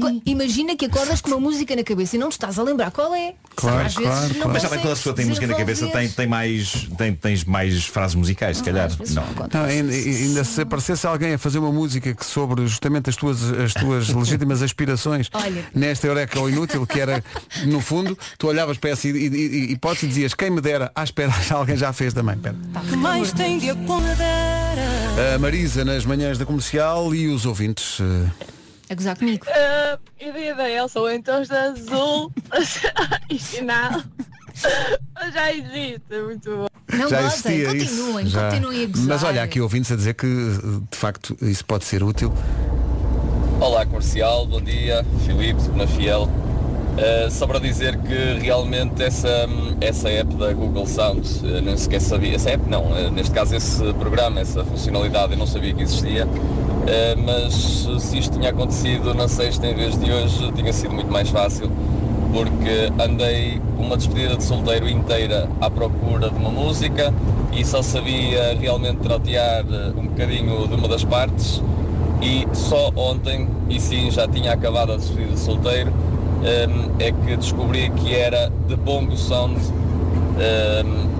Co- Imagina que acordas com uma música na cabeça e não te estás a lembrar qual é. Claro, Às vezes claro, não claro. Mas sabem consegues quando a pessoa tem música na cabeça tem, tem mais tem, tens mais frases musicais, se calhar. Não. Não, ainda, ainda se aparecesse alguém a fazer uma música que sobre justamente as tuas, as tuas legítimas aspirações Olha. nesta Eureka ou Inútil, que era, no fundo, tu olhavas para essa e, e, e, e podes e dizias, quem me dera, ah espera, alguém já fez também. Pera. Que mais tem de? A Marisa nas manhãs da comercial e os ouvintes. eh, A gozar comigo. Uh, e vida Elsa, ou então de azul e final. Já existe, é muito bom. Não já gozem, existia isso. continuem, já. continuem a gozar. Mas olha, aqui ouvintes a dizer que de facto isso pode ser útil. Olá comercial, bom dia, Filipe, na Fiel. Uh, só para dizer que realmente essa, essa app da Google Sound, uh, nem sequer sabia, essa app não, uh, neste caso esse programa, essa funcionalidade eu não sabia que existia, mas se isto tinha acontecido na sexta em vez de hoje tinha sido muito mais fácil, porque andei uma despedida de solteiro inteira à procura de uma música e só sabia realmente trautear uh, um bocadinho de uma das partes. E só ontem, e sim já tinha acabado a despedida de solteiro, hum, é que descobri que era The Bongo Sound, hum,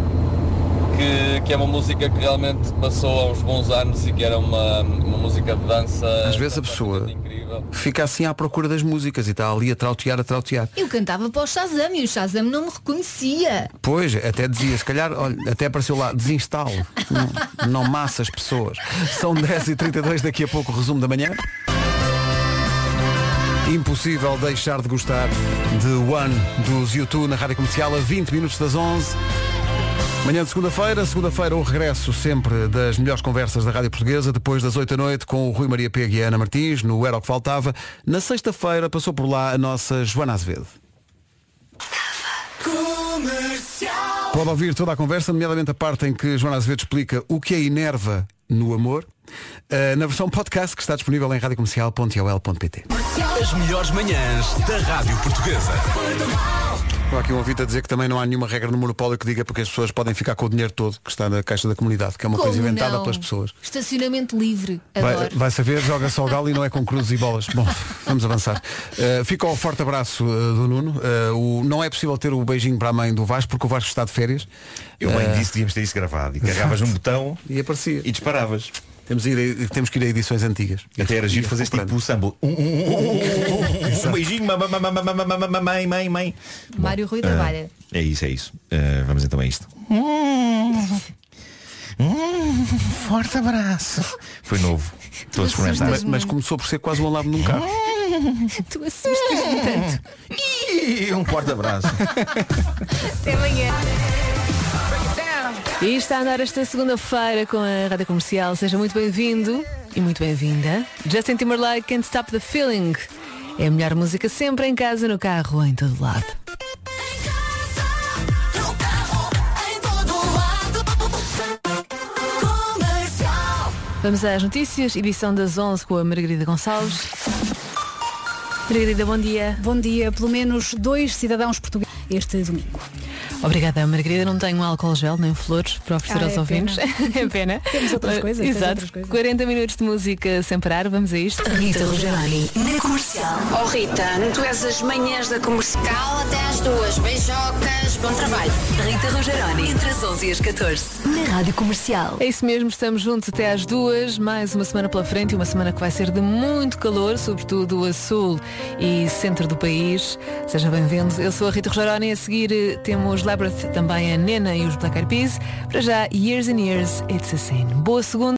que, que é uma música que realmente passou há uns bons anos e que era uma, uma música de dança. Às vezes a pessoa fica assim à procura das músicas e está ali a trautear, a trautear. Eu cantava para o Shazam e o Shazam não me reconhecia. Pois, até dizia, se calhar, olha, até apareceu lá, desinstalo. Não, não massa as pessoas. São 10h32, daqui a pouco o resumo da manhã. Impossível deixar de gostar de One dos YouTube na Rádio Comercial a 20 minutos das 11. Manhã de segunda-feira, segunda-feira o regresso sempre das melhores conversas da Rádio Portuguesa, depois das 8 da noite com o Rui Maria Pega e a Ana Martins, no Era o que Faltava. Na sexta-feira passou por lá a nossa Joana Azevedo. Comercial. Pode ouvir toda a conversa, nomeadamente a parte em que Joana Azevedo explica o que é Inerva no amor, eh, na versão podcast que está disponível em radiocomercial.ol.pt. As melhores manhãs da Rádio Portuguesa. Há aqui um ouvinte a dizer que também não há nenhuma regra no monopólio que diga porque as pessoas podem ficar com o dinheiro todo que está na caixa da comunidade, que é uma Como coisa inventada não? pelas pessoas. Estacionamento livre. Vai, Adoro. vai saber, joga só o galo e não é com cruzes e bolas. Bom, vamos avançar. Uh, fica o forte abraço uh, do Nuno. Uh, o- não é possível ter o beijinho para a mãe do Vasco porque o Vasco está de férias. Eu bem Uh, disse que devíamos ter isso gravado. E carregavas um botão e aparecia. E disparavas. Temos, ir, temos que ir a edições antigas. Até era giro fazer este tipo samba. Um beijinho, mamãe, mãe, mãe. Mário Rui da Vara. É isso, é isso. Vamos então a isto. Hum, forte abraço. Foi novo. Mas, começou por ser quase um lado num carro. Tu assustas-me tanto. Um forte abraço. Até amanhã. E está a andar esta segunda-feira com a Rádio Comercial. Seja muito bem-vindo e muito bem-vinda. Justin Timberlake, Can't Stop the Feeling. É a melhor música sempre em casa, no carro, em todo lado. Vamos às notícias, edição das 11 com a Margarida Gonçalves. Margarida, bom dia. Bom dia. Pelo menos dois cidadãos portugueses este domingo. Obrigada, Margarida. Não tenho álcool gel nem flores para oferecer Ah, aos é ouvintes. pena. é pena. Temos outras Uh, coisas, Exato. outras coisas. 40 minutos de música sem parar. Vamos a isto. Rita Rogeroni, na comercial. Oh Rita, tu és as manhãs da comercial até às duas. Beijocas, bom trabalho. Rita Rogeroni, entre as 11 e as 14, na Rádio Comercial. É isso mesmo, estamos juntos até às duas, mais uma semana pela frente e uma semana que vai ser de muito calor, sobretudo a sul e centro do país. Seja bem-vindo. Eu sou a Rita Rogeroni, a seguir eh, temos Labyrinth, também a Nena e os Black Eyed Peas. Para já, Years and Years, It's a Sin. Boa segunda.